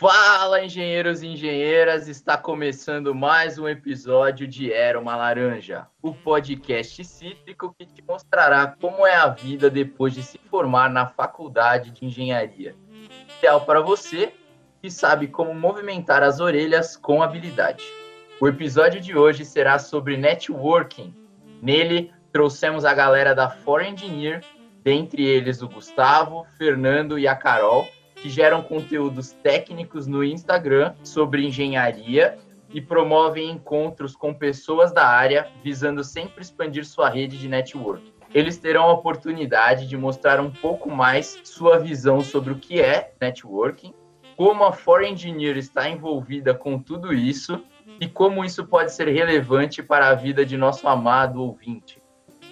Fala, engenheiros e engenheiras! Está começando mais um episódio de Era uma Laranja, o podcast cítrico que te mostrará como é a vida depois de se formar na faculdade de engenharia. Ideal para você que sabe como movimentar as orelhas com habilidade. O episódio de hoje será sobre networking. Nele, trouxemos a galera da For Engineer, dentre eles o Gustavo, Fernando e a Carol que geram conteúdos técnicos no Instagram sobre engenharia e promovem encontros com pessoas da área, visando sempre expandir sua rede de network. Eles terão a oportunidade de mostrar um pouco mais sua visão sobre o que é networking, como a For Engineer está envolvida com tudo isso e como isso pode ser relevante para a vida de nosso amado ouvinte.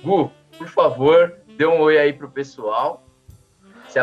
Gu, por favor, dê um oi aí pro pessoal.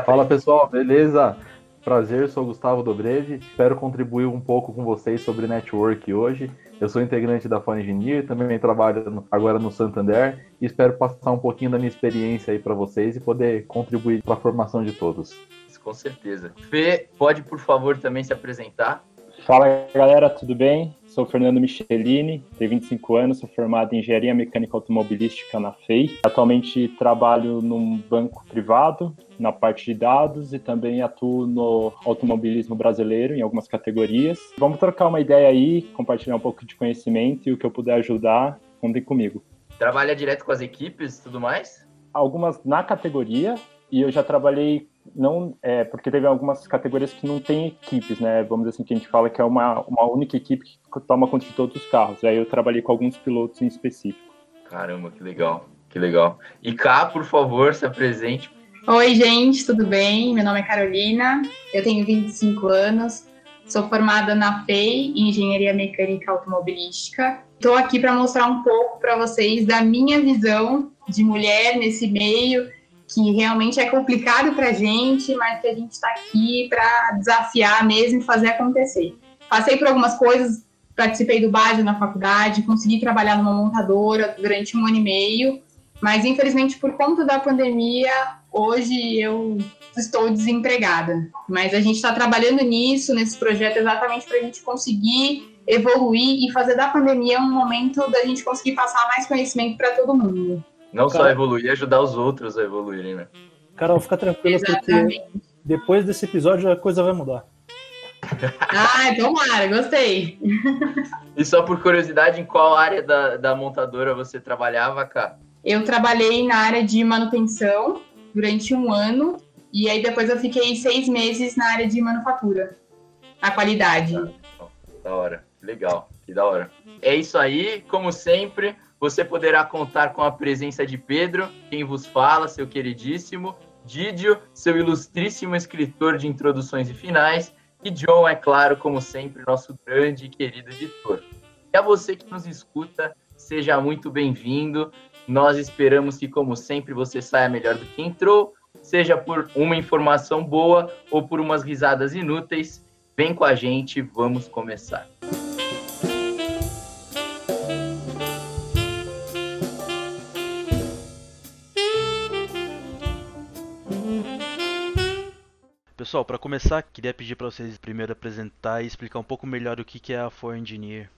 Fala pessoal, beleza? Prazer, sou Gustavo Dobrevi. Espero contribuir um pouco com vocês sobre network hoje. Eu sou integrante da Fone Engineer, também trabalho agora no Santander e espero passar um pouquinho da minha experiência aí para vocês e poder contribuir para a formação de todos. Com certeza. Fê, pode por favor também se apresentar? Fala galera, tudo bem? Sou Fernando Michelini, tenho 25 anos, sou formado em Engenharia Mecânica Automobilística na FEI. Atualmente trabalho num banco privado, na parte de dados e também atuo no automobilismo brasileiro em algumas categorias. Vamos trocar uma ideia aí, compartilhar um pouco de conhecimento e o que eu puder ajudar, contem comigo. Trabalha direto com as equipes e tudo mais? Algumas na categoria e eu já trabalhei não é porque teve algumas categorias que não tem equipes, né? Vamos dizer assim que a gente fala que é uma, uma única equipe que toma conta de todos os carros. Aí eu trabalhei com alguns pilotos em específico. Caramba, que legal, que legal. E cá, por favor, se apresente. Oi, gente, tudo bem? Meu nome é Carolina, eu tenho 25 anos, sou formada na FEI, em Engenharia Mecânica Automobilística. Estou aqui para mostrar um pouco para vocês da minha visão de mulher nesse meio que realmente é complicado para a gente, mas que a gente está aqui para desafiar mesmo e fazer acontecer. Passei por algumas coisas, participei do base na faculdade, consegui trabalhar numa montadora durante um ano e meio, mas infelizmente por conta da pandemia, hoje eu estou desempregada. Mas a gente está trabalhando nisso, nesse projeto, exatamente para a gente conseguir evoluir e fazer da pandemia um momento da gente conseguir passar mais conhecimento para todo mundo. Não Cara, só evoluir, ajudar os outros a evoluírem, né? Carol, fica tranquila, porque depois desse episódio a coisa vai mudar. Ah, tomara, gostei. E só por curiosidade, em qual área da, da montadora você trabalhava, cá? Eu trabalhei na área de manutenção durante um ano, e aí depois eu fiquei seis meses na área de manufatura, a qualidade. Ah, da hora, legal, que da hora. É isso aí, como sempre, você poderá contar com a presença de Pedro, quem vos fala, seu queridíssimo, Didio, seu ilustríssimo escritor de introduções e finais, e John, é claro, como sempre, nosso grande e querido editor. E a você que nos escuta, seja muito bem-vindo. Nós esperamos que, como sempre, você saia melhor do que entrou, seja por uma informação boa ou por umas risadas inúteis. Vem com a gente, vamos começar. Pessoal, para começar, queria pedir para vocês primeiro apresentar e explicar um pouco melhor o que é a For Engineer.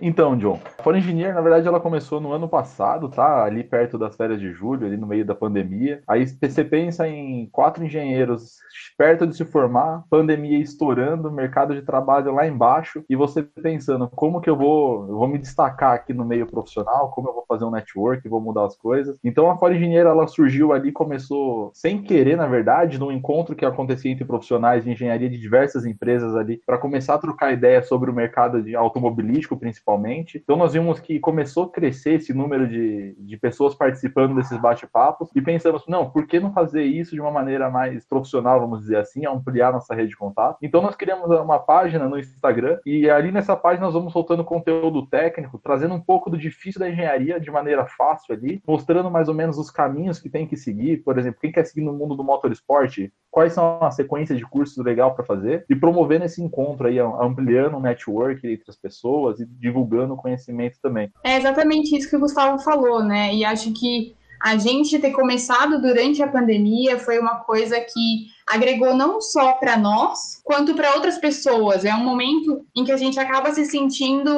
Então, John, a For Engineer, na verdade, ela começou no ano passado, tá? Ali perto das férias de julho, ali no meio da pandemia. Aí você pensa em quatro engenheiros perto de se formar, pandemia estourando, mercado de trabalho lá embaixo, e você pensando como que eu vou, eu vou me destacar aqui no meio profissional, como eu vou fazer um network, vou mudar as coisas. Então a For Engineer, ela surgiu ali, começou sem querer, na verdade, num encontro que acontecia entre profissionais de engenharia de diversas empresas ali, para começar a trocar ideia sobre o mercado de automobilístico, principalmente principalmente. Então nós vimos que começou a crescer esse número de, de pessoas participando desses bate-papos e pensamos, não, por que não fazer isso de uma maneira mais profissional, vamos dizer assim, ampliar nossa rede de contato? Então nós criamos uma página no Instagram e ali nessa página nós vamos soltando conteúdo técnico, trazendo um pouco do difícil da engenharia de maneira fácil ali, mostrando mais ou menos os caminhos que tem que seguir, por exemplo, quem quer seguir no mundo do motorsport, quais são as sequências de cursos legal para fazer e promovendo esse encontro aí, ampliando o network entre as pessoas e divulgando o conhecimento também. É exatamente isso que o Gustavo falou, né? E acho que a gente ter começado durante a pandemia foi uma coisa que agregou não só para nós, quanto para outras pessoas. É um momento em que a gente acaba se sentindo,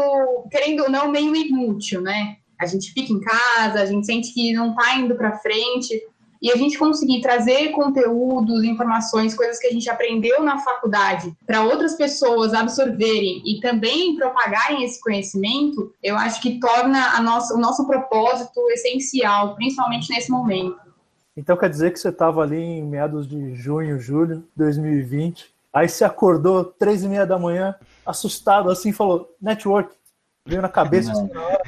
querendo ou não, meio inútil, né? A gente fica em casa, a gente sente que não está indo para frente e a gente conseguir trazer conteúdos, informações, coisas que a gente aprendeu na faculdade para outras pessoas absorverem e também propagarem esse conhecimento, eu acho que torna a nossa, o nosso propósito essencial, principalmente nesse momento. Então quer dizer que você estava ali em meados de junho, julho de 2020, aí você acordou três e meia da manhã, assustado assim, falou, network, veio na cabeça assim, na hora.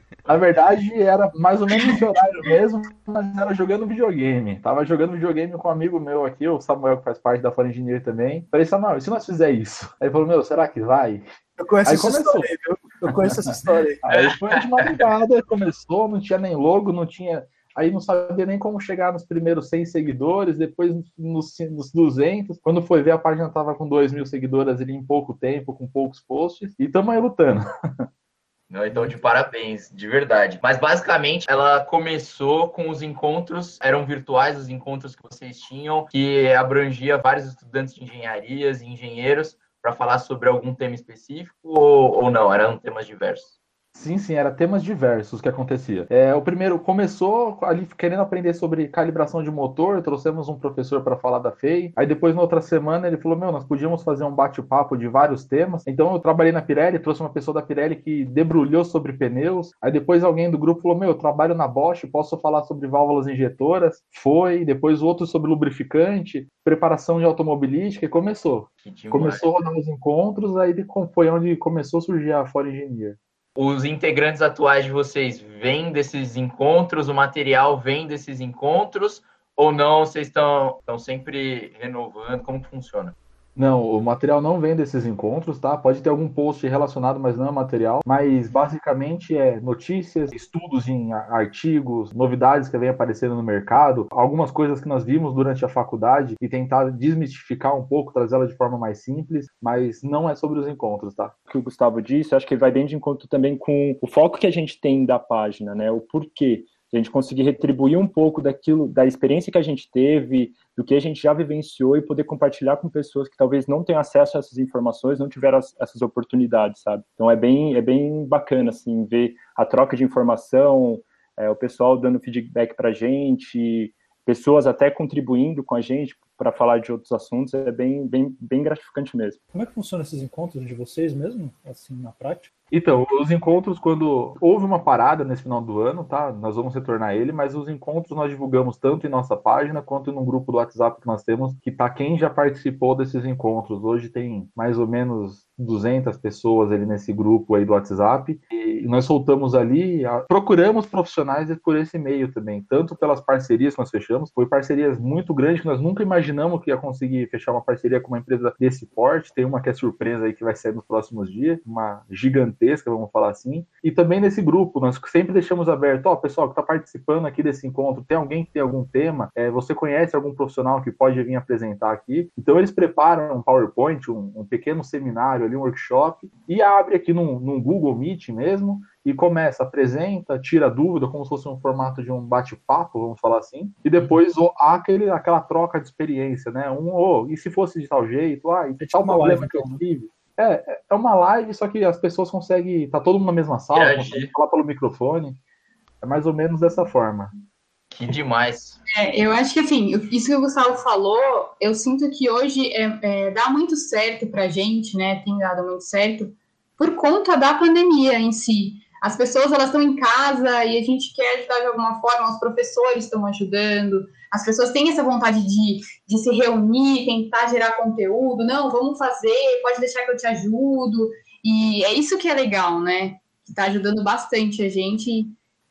Na verdade, era mais ou menos esse horário mesmo, mas era jogando videogame. Tava jogando videogame com um amigo meu aqui, o Samuel, que faz parte da Fora Engineer também. Falei, Samuel, e se nós fizer isso? Aí ele falou, meu, será que vai? Eu conheço Aí essa começou. história, viu? Eu conheço essa história. Aí foi de madrugada, começou, não tinha nem logo, não tinha. Aí não sabia nem como chegar nos primeiros 100 seguidores, depois nos, nos 200. Quando foi ver, a página tava com 2 mil seguidores ali em pouco tempo, com poucos posts, e tamo aí lutando. Não, então, de parabéns, de verdade. Mas basicamente, ela começou com os encontros, eram virtuais os encontros que vocês tinham, que abrangia vários estudantes de engenharias e engenheiros para falar sobre algum tema específico ou, ou não? Eram temas diversos? Sim, sim, era temas diversos que acontecia. É, o primeiro começou ali querendo aprender sobre calibração de motor, trouxemos um professor para falar da FEI. Aí depois, na outra semana, ele falou: Meu, nós podíamos fazer um bate-papo de vários temas. Então eu trabalhei na Pirelli, trouxe uma pessoa da Pirelli que debrulhou sobre pneus. Aí depois alguém do grupo falou: Meu, eu trabalho na Bosch, posso falar sobre válvulas injetoras? Foi. Depois outro sobre lubrificante, preparação de automobilística e começou. Começou a rodar os encontros, aí foi onde começou a surgir a Fora Engineer. Os integrantes atuais de vocês vêm desses encontros, o material vem desses encontros, ou não? Vocês estão, estão sempre renovando? Como funciona? Não, o material não vem desses encontros, tá? Pode ter algum post relacionado, mas não é material. Mas basicamente é notícias, estudos em artigos, novidades que vêm aparecendo no mercado, algumas coisas que nós vimos durante a faculdade e tentar desmistificar um pouco, trazê-la de forma mais simples, mas não é sobre os encontros, tá? que o Gustavo disse, acho que vai bem de encontro também com o foco que a gente tem da página, né? O porquê. A gente conseguir retribuir um pouco daquilo, da experiência que a gente teve, do que a gente já vivenciou e poder compartilhar com pessoas que talvez não tenham acesso a essas informações, não tiveram as- essas oportunidades, sabe? Então é bem, é bem bacana, assim, ver a troca de informação, é, o pessoal dando feedback pra gente, pessoas até contribuindo com a gente para falar de outros assuntos, é bem, bem, bem gratificante mesmo. Como é que funcionam esses encontros de vocês mesmo, assim, na prática? Então, os encontros, quando houve uma parada nesse final do ano, tá? Nós vamos retornar ele, mas os encontros nós divulgamos tanto em nossa página quanto no grupo do WhatsApp que nós temos, que tá quem já participou desses encontros. Hoje tem mais ou menos 200 pessoas ali nesse grupo aí do WhatsApp. E nós soltamos ali, a- procuramos profissionais por esse meio também, tanto pelas parcerias que nós fechamos, foi parcerias muito grandes que nós nunca imaginamos que ia conseguir fechar uma parceria com uma empresa desse porte. Tem uma que é surpresa aí que vai sair nos próximos dias, uma gigantesca, vamos falar assim. E também nesse grupo, nós sempre deixamos aberto, ó, pessoal que está participando aqui desse encontro, tem alguém que tem algum tema, é, você conhece algum profissional que pode vir apresentar aqui? Então eles preparam um PowerPoint, um, um pequeno seminário ali, um workshop, e abre aqui num, num Google Meet mesmo, e começa, apresenta, tira dúvida, como se fosse um formato de um bate-papo, vamos falar assim, e depois ó, há aquele, aquela troca de experiência, né? Um, ô, e se fosse de tal jeito? Ah, e É tipo tal uma problema live, que eu tive? É, é uma live, só que as pessoas conseguem, tá todo mundo na mesma sala, conseguem falar pelo microfone, é mais ou menos dessa forma. Que demais. É, eu acho que assim, isso que o Gustavo falou, eu sinto que hoje é, é, dá muito certo pra gente, né? Tem dado muito certo por conta da pandemia em si. As pessoas elas estão em casa e a gente quer ajudar de alguma forma, os professores estão ajudando, as pessoas têm essa vontade de, de se reunir, tentar gerar conteúdo, não, vamos fazer, pode deixar que eu te ajudo. E é isso que é legal, né? Que está ajudando bastante a gente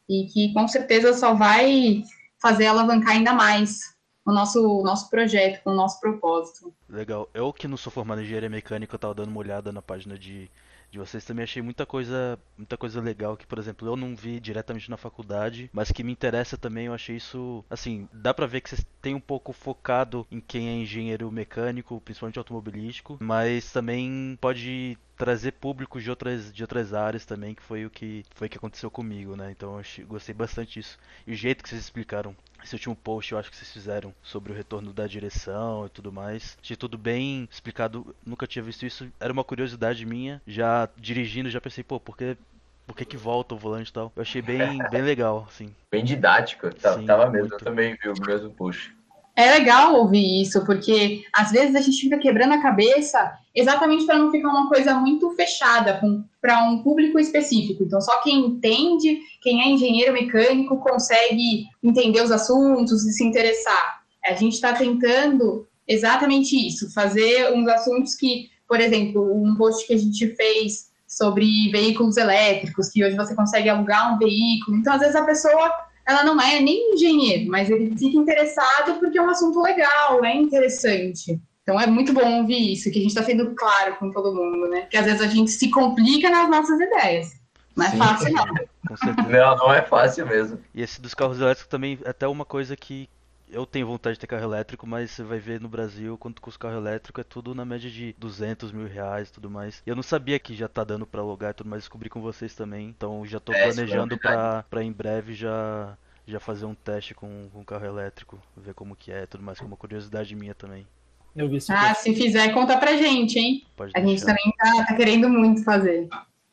e que com certeza só vai fazer alavancar ainda mais o nosso, o nosso projeto, com o nosso propósito. Legal. Eu que não sou formado em engenharia mecânica, eu tava dando uma olhada na página de, de vocês também achei muita coisa, muita coisa legal que, por exemplo, eu não vi diretamente na faculdade, mas que me interessa também, eu achei isso, assim, dá pra ver que vocês têm um pouco focado em quem é engenheiro mecânico, principalmente automobilístico, mas também pode trazer públicos de outras, de outras áreas também, que foi o que foi o que aconteceu comigo, né? Então eu gostei bastante disso. E o jeito que vocês explicaram esse último post, eu acho que vocês fizeram sobre o retorno da direção e tudo mais. Achei tudo bem explicado, nunca tinha visto isso. Era uma curiosidade minha. Já dirigindo, já pensei, pô, por que por que, que volta o volante e tal. Eu achei bem, bem legal, assim. Bem didático, tá, Sim, tava mesmo, muito. eu também vi o mesmo push. É legal ouvir isso, porque às vezes a gente fica quebrando a cabeça exatamente para não ficar uma coisa muito fechada para um público específico. Então, só quem entende, quem é engenheiro mecânico, consegue entender os assuntos e se interessar. A gente está tentando exatamente isso, fazer uns assuntos que, por exemplo, um post que a gente fez sobre veículos elétricos, que hoje você consegue alugar um veículo. Então, às vezes a pessoa ela não é nem engenheiro, mas ele fica interessado porque é um assunto legal, é interessante. Então é muito bom ouvir isso, que a gente está sendo claro com todo mundo, né? Porque às vezes a gente se complica nas nossas ideias. Não é Sim. fácil, não. Com certeza. Não, não é fácil mesmo. E esse dos carros elétricos também é até uma coisa que eu tenho vontade de ter carro elétrico, mas você vai ver no Brasil quanto custa o carro elétrico é tudo na média de 200 mil reais e tudo mais. E eu não sabia que já tá dando pra alugar e tudo mais, descobri com vocês também. Então já tô É, planejando é verdade. pra, pra em breve já, já fazer um teste com, com carro elétrico, ver como que é e tudo mais, que é uma curiosidade minha também. Eu vi Ah, se fizer, conta pra gente, hein? Pode A gente deixar. também tá, tá querendo muito fazer.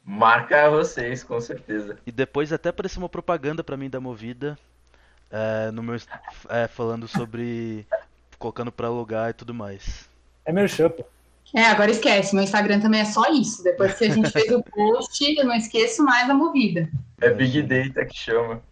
Marca vocês, com certeza. E depois até apareceu uma propaganda pra mim da Movida, é, no meu, é, falando sobre colocando pra alugar e tudo mais. É merchan, pô. É, agora esquece, meu Instagram também é só isso. Depois que a gente fez o post, eu não esqueço mais a movida. É Big Data que chama.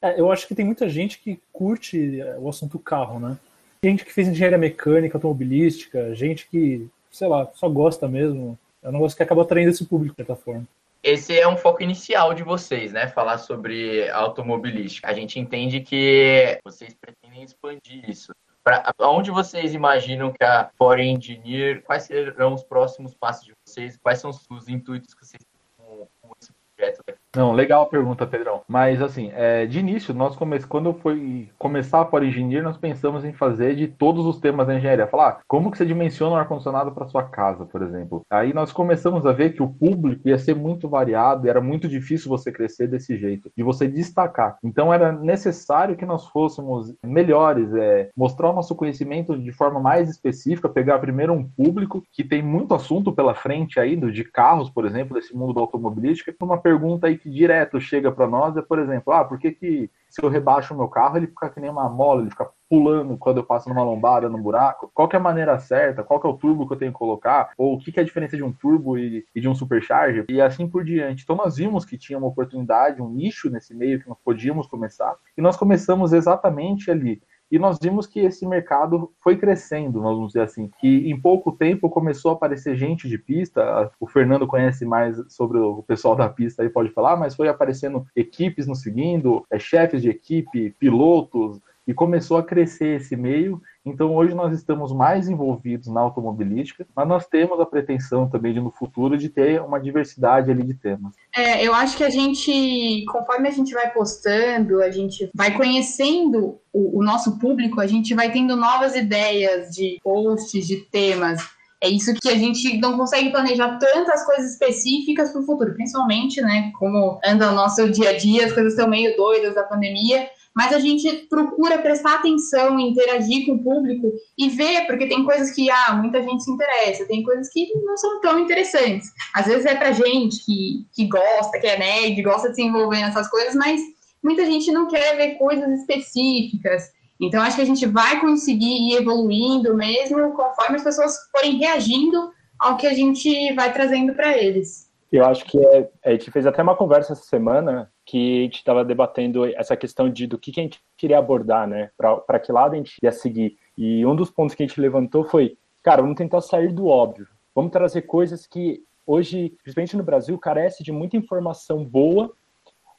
É, eu acho que tem muita gente que curte é, o assunto carro, né? Gente que fez engenharia mecânica, automobilística, gente que, sei lá, só gosta mesmo. É um negócio que acaba atraindo esse público, de certa forma. Esse é um foco inicial de vocês, né? Falar sobre automobilística. A gente entende que vocês pretendem expandir isso. Pra, onde vocês imaginam que a Foreign Engineer, quais serão os próximos passos de vocês? Quais são os, os intuitos que vocês têm com, com esse projeto? Não, legal a pergunta, Pedrão. Mas assim, é, de início, nós come... quando foi começar a Engineer, nós pensamos em fazer de todos os temas da engenharia. Falar, ah, como que você dimensiona um ar-condicionado para sua casa, por exemplo. Aí nós começamos a ver que o público ia ser muito variado e era muito difícil você crescer desse jeito, de você destacar. Então era necessário que nós fôssemos melhores, é, mostrar o nosso conhecimento de forma mais específica, pegar primeiro um público que tem muito assunto pela frente aí, do, de carros, por exemplo, desse mundo da automobilística, uma pergunta aí que direto chega para nós é, por exemplo, ah, por que, que se eu rebaixo o meu carro, ele fica que nem uma mola, ele fica pulando quando eu passo numa lombada, num buraco? Qual que é a maneira certa? Qual que é o turbo que eu tenho que colocar? Ou o que, que é a diferença de um turbo e, e de um supercharger? E assim por diante. Então nós vimos que tinha uma oportunidade, um nicho nesse meio que nós podíamos começar. E nós começamos exatamente ali. E nós vimos que esse mercado foi crescendo, vamos dizer assim, que em pouco tempo começou a aparecer gente de pista. O Fernando conhece mais sobre o pessoal da pista aí, pode falar, mas foi aparecendo equipes nos seguindo, é, chefes de equipe, pilotos, e começou a crescer esse meio. Então hoje nós estamos mais envolvidos na automobilística, mas nós temos a pretensão também de no futuro de ter uma diversidade ali de temas. É, eu acho que a gente, conforme a gente vai postando, a gente vai conhecendo o, o nosso público, a gente vai tendo novas ideias de posts, de temas. É isso que a gente não consegue planejar tantas coisas específicas para o futuro, principalmente, né? Como anda o nosso dia a dia, as coisas estão meio doidas da pandemia mas a gente procura prestar atenção, interagir com o público e ver, porque tem coisas que ah, muita gente se interessa, tem coisas que não são tão interessantes. Às vezes é pra gente que, que gosta, que é nerd, gosta de se envolver nessas coisas, mas muita gente não quer ver coisas específicas. Então, acho que a gente vai conseguir ir evoluindo mesmo conforme as pessoas forem reagindo ao que a gente vai trazendo para eles. Eu acho que é, a gente fez até uma conversa essa semana que a gente estava debatendo essa questão de do que, que a gente queria abordar, né? Para que lado a gente ia seguir. E um dos pontos que a gente levantou foi, cara, vamos tentar sair do óbvio. Vamos trazer coisas que hoje, principalmente no Brasil, carece de muita informação boa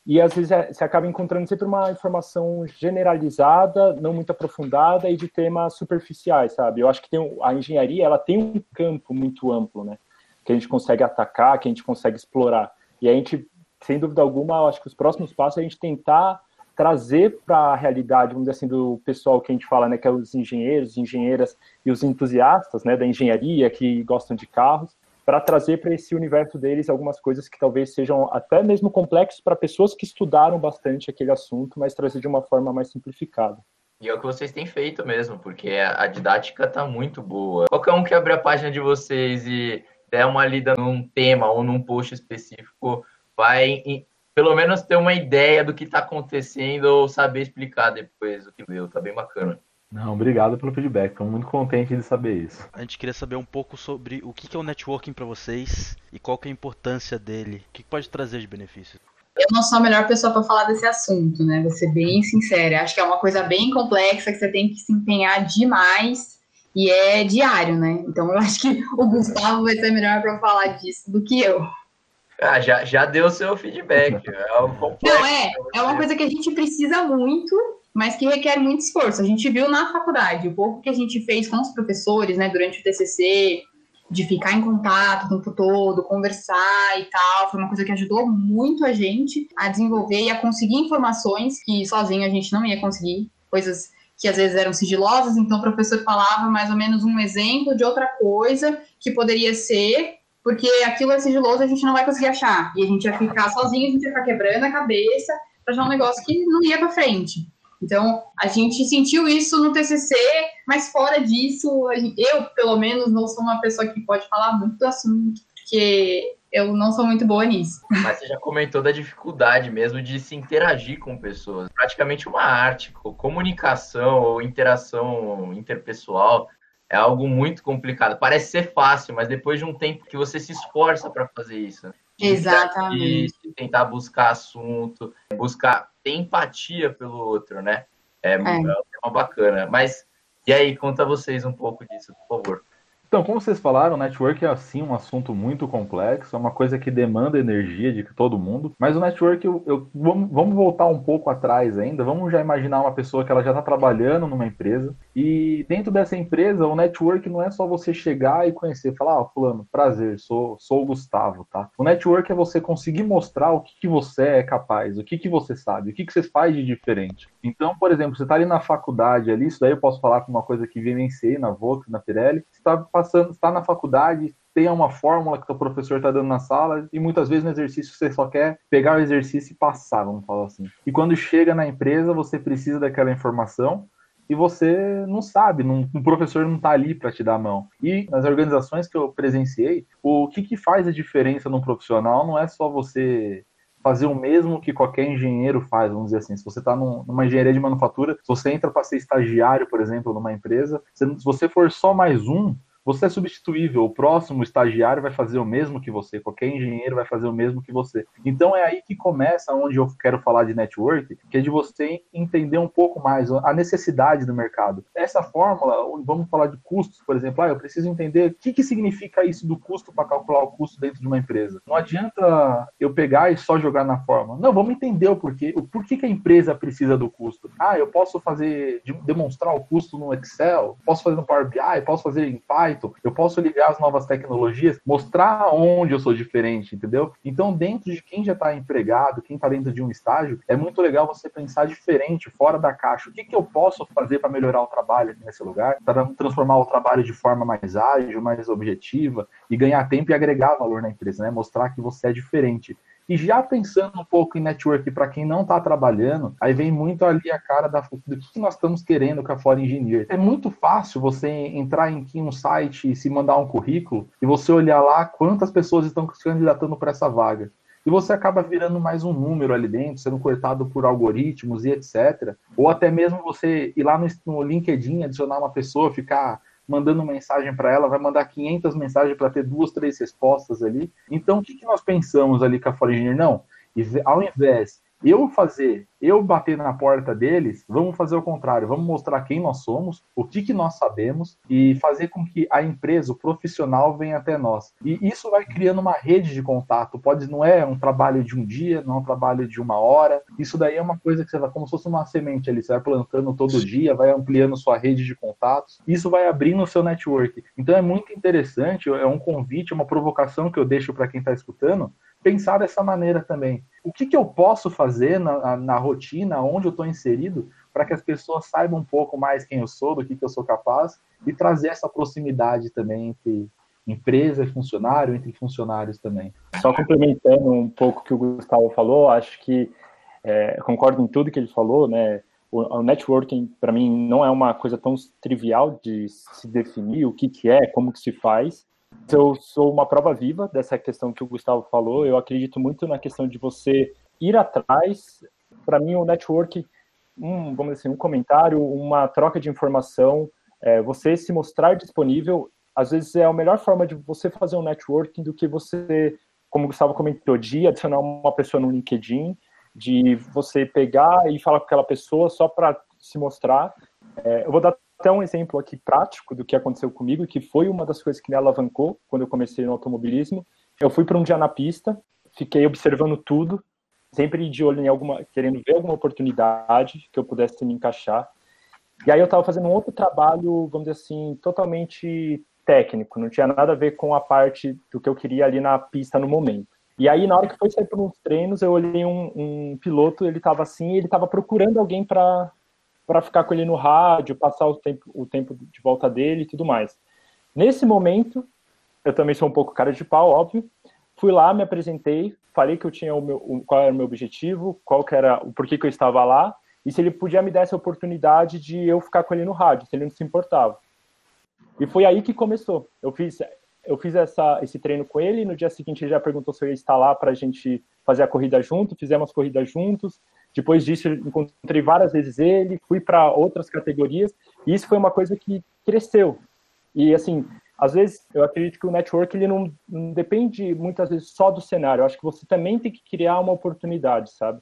e às vezes você acaba encontrando sempre uma informação generalizada, não muito aprofundada e de temas superficiais, sabe? Eu acho que tem, a engenharia ela tem um campo muito amplo, né? Que a gente consegue atacar, que a gente consegue explorar. E a gente sem dúvida alguma, eu acho que os próximos passos é a gente tentar trazer para a realidade, vamos dizer assim, do pessoal que a gente fala, né, que é os engenheiros, engenheiras e os entusiastas, né, da engenharia que gostam de carros, para trazer para esse universo deles algumas coisas que talvez sejam até mesmo complexas para pessoas que estudaram bastante aquele assunto, mas trazer de uma forma mais simplificada. E é o que vocês têm feito mesmo, porque a didática está muito boa. Qualquer um que abrir a página de vocês e der uma lida num tema ou num post específico, vai pelo menos ter uma ideia do que está acontecendo ou saber explicar depois o que leu. Tá bem bacana. Não, obrigado pelo feedback. Estou muito contente de saber isso. A gente queria saber um pouco sobre o que é o networking para vocês e qual é a importância dele. O que pode trazer de benefícios? Eu não sou a melhor pessoa para falar desse assunto, né? Vou ser bem sincera. Acho que é uma coisa bem complexa que você tem que se empenhar demais e é diário, né? Então eu acho que o Gustavo vai ser melhor para falar disso do que eu. Ah, já, já deu o seu feedback. É um Não, é, é uma coisa que a gente precisa muito mas que requer muito esforço. A gente viu na faculdade, o pouco que a gente fez com os professores, né, durante o TCC, de ficar em contato o tempo todo, conversar e tal, foi uma coisa que ajudou muito a gente a desenvolver e a conseguir informações que sozinho a gente não ia conseguir, coisas que às vezes eram sigilosas, então o professor falava mais ou menos um exemplo de outra coisa que poderia ser, porque aquilo é sigiloso a gente não vai conseguir achar, e a gente ia ficar sozinho, a gente ia ficar quebrando a cabeça para achar um negócio que não ia para frente. Então, a gente sentiu isso no TCC, mas fora disso, eu, pelo menos, não sou uma pessoa que pode falar muito do assunto, porque eu não sou muito boa nisso. Mas você já comentou da dificuldade mesmo de se interagir com pessoas. Praticamente uma arte, comunicação ou interação interpessoal é algo muito complicado. Parece ser fácil, mas depois de um tempo que você se esforça para fazer isso. Exatamente. tentar buscar assunto, buscar ter empatia pelo outro, né? É, é. é um tema bacana. Mas, e aí, conta vocês um pouco disso, por favor. Então, como vocês falaram, network é assim um assunto muito complexo, é uma coisa que demanda energia de todo mundo. Mas o network, eu, eu vamos, vamos, voltar um pouco atrás ainda. Vamos já imaginar uma pessoa que ela já está trabalhando numa empresa e dentro dessa empresa, o network não é só você chegar e conhecer, falar, ah, fulano, prazer, sou, sou o Gustavo, tá? O network é você conseguir mostrar o que, que você é capaz, o que, que você sabe, o que, que você faz de diferente. Então, por exemplo, você está ali na faculdade ali, isso daí eu posso falar com uma coisa que vivenciei na Vox, na Pirelli, você está passando, está na faculdade, tem uma fórmula que o professor está dando na sala e muitas vezes no exercício você só quer pegar o exercício e passar, vamos falar assim. E quando chega na empresa, você precisa daquela informação e você não sabe, não, o professor não está ali para te dar a mão. E nas organizações que eu presenciei, o que, que faz a diferença num profissional não é só você fazer o mesmo que qualquer engenheiro faz, vamos dizer assim. Se você está numa engenharia de manufatura, se você entra para ser estagiário, por exemplo, numa empresa, se você for só mais um, você é substituível, o próximo estagiário vai fazer o mesmo que você, qualquer engenheiro vai fazer o mesmo que você. Então é aí que começa onde eu quero falar de network, que é de você entender um pouco mais a necessidade do mercado. Essa fórmula, vamos falar de custos, por exemplo, ah, eu preciso entender o que, que significa isso do custo para calcular o custo dentro de uma empresa. Não adianta eu pegar e só jogar na fórmula. Não, vamos entender o porquê. O porquê que a empresa precisa do custo. Ah, eu posso fazer, demonstrar o custo no Excel, posso fazer no Power BI, posso fazer em Python, Python, eu posso ligar as novas tecnologias, mostrar onde eu sou diferente, entendeu? Então, dentro de quem já está empregado, quem está dentro de um estágio, é muito legal você pensar diferente, fora da caixa. O que, que eu posso fazer para melhorar o trabalho nesse lugar, para transformar o trabalho de forma mais ágil, mais objetiva e ganhar tempo e agregar valor na empresa, né? Mostrar que você é diferente. E já pensando um pouco em network para quem não está trabalhando, aí vem muito ali a cara da, do que nós estamos querendo com a Fora Engineer. É muito fácil você entrar em um site e se mandar um currículo e você olhar lá quantas pessoas estão se candidatando para essa vaga. E você acaba virando mais um número ali dentro, sendo cortado por algoritmos e etc. Ou até mesmo você ir lá no, LinkedIn, adicionar uma pessoa, ficar mandando mensagem para ela, vai mandar 500 mensagens para ter duas, três respostas ali. Então, o que, que nós pensamos ali com a Foreigner? Não, ao invés eu fazer, eu bater na porta deles, vamos fazer o contrário, vamos mostrar quem nós somos, o que, que nós sabemos e fazer com que a empresa, o profissional, venha até nós. E isso vai criando uma rede de contato. Pode, não é um trabalho de um dia, não é um trabalho de uma hora. Isso daí é uma coisa que você vai, como se fosse uma semente ali, você vai plantando todo dia, vai ampliando sua rede de contatos. Isso vai abrindo o seu network. Então é muito interessante, é um convite, uma provocação que eu deixo para quem está escutando, pensar dessa maneira também. O que, que eu posso fazer na, na rotina, onde eu estou inserido, para que as pessoas saibam um pouco mais quem eu sou, do que, que eu sou capaz, e trazer essa proximidade também entre, empresa e funcionário, entre funcionários também. Só complementando um pouco o que o Gustavo falou, acho que é, concordo em tudo que ele falou, né? O, o networking, para mim, não é uma coisa tão trivial de se definir o que, que é, como que se faz. Eu sou uma prova viva dessa questão que o Gustavo falou. Eu acredito muito na questão de você ir atrás. Para mim, o network, um, vamos dizer assim, um comentário, uma troca de informação, é, você se mostrar disponível, às vezes é a melhor forma de você fazer um networking do que você, como o Gustavo comentou, de adicionar uma pessoa no LinkedIn de você pegar e falar com aquela pessoa só para se mostrar. É, eu vou dar até um exemplo aqui prático do que aconteceu comigo, que foi uma das coisas que me alavancou quando eu comecei no automobilismo. Eu fui para um dia na pista, fiquei observando tudo, sempre de olho em alguma, querendo ver alguma oportunidade que eu pudesse me encaixar. E aí eu estava fazendo um outro trabalho, vamos dizer assim, totalmente técnico, não tinha nada a ver com a parte do que eu queria ali na pista no momento. E aí, na hora que foi sair para uns treinos, eu olhei um, um piloto, ele estava assim, ele estava procurando alguém para ficar com ele no rádio, passar o tempo, o tempo de volta dele e tudo mais. Nesse momento, eu também sou um pouco cara de pau, óbvio. Fui lá, me apresentei, falei que eu tinha o meu, qual era o meu objetivo, qual que era o porquê que eu estava lá, e se ele podia me dar essa oportunidade de eu ficar com ele no rádio, se ele não se importava. E foi aí que começou. Eu fiz eu fiz essa, esse treino com ele, no dia seguinte ele já perguntou se eu ia estar lá para a gente fazer a corrida junto, fizemos corridas juntos. Depois disso, encontrei várias vezes ele, fui para outras categorias, e isso foi uma coisa que cresceu. E, assim, às vezes, eu acredito que o network ele não, não depende muitas vezes só do cenário. Eu acho que você também tem que criar uma oportunidade, sabe?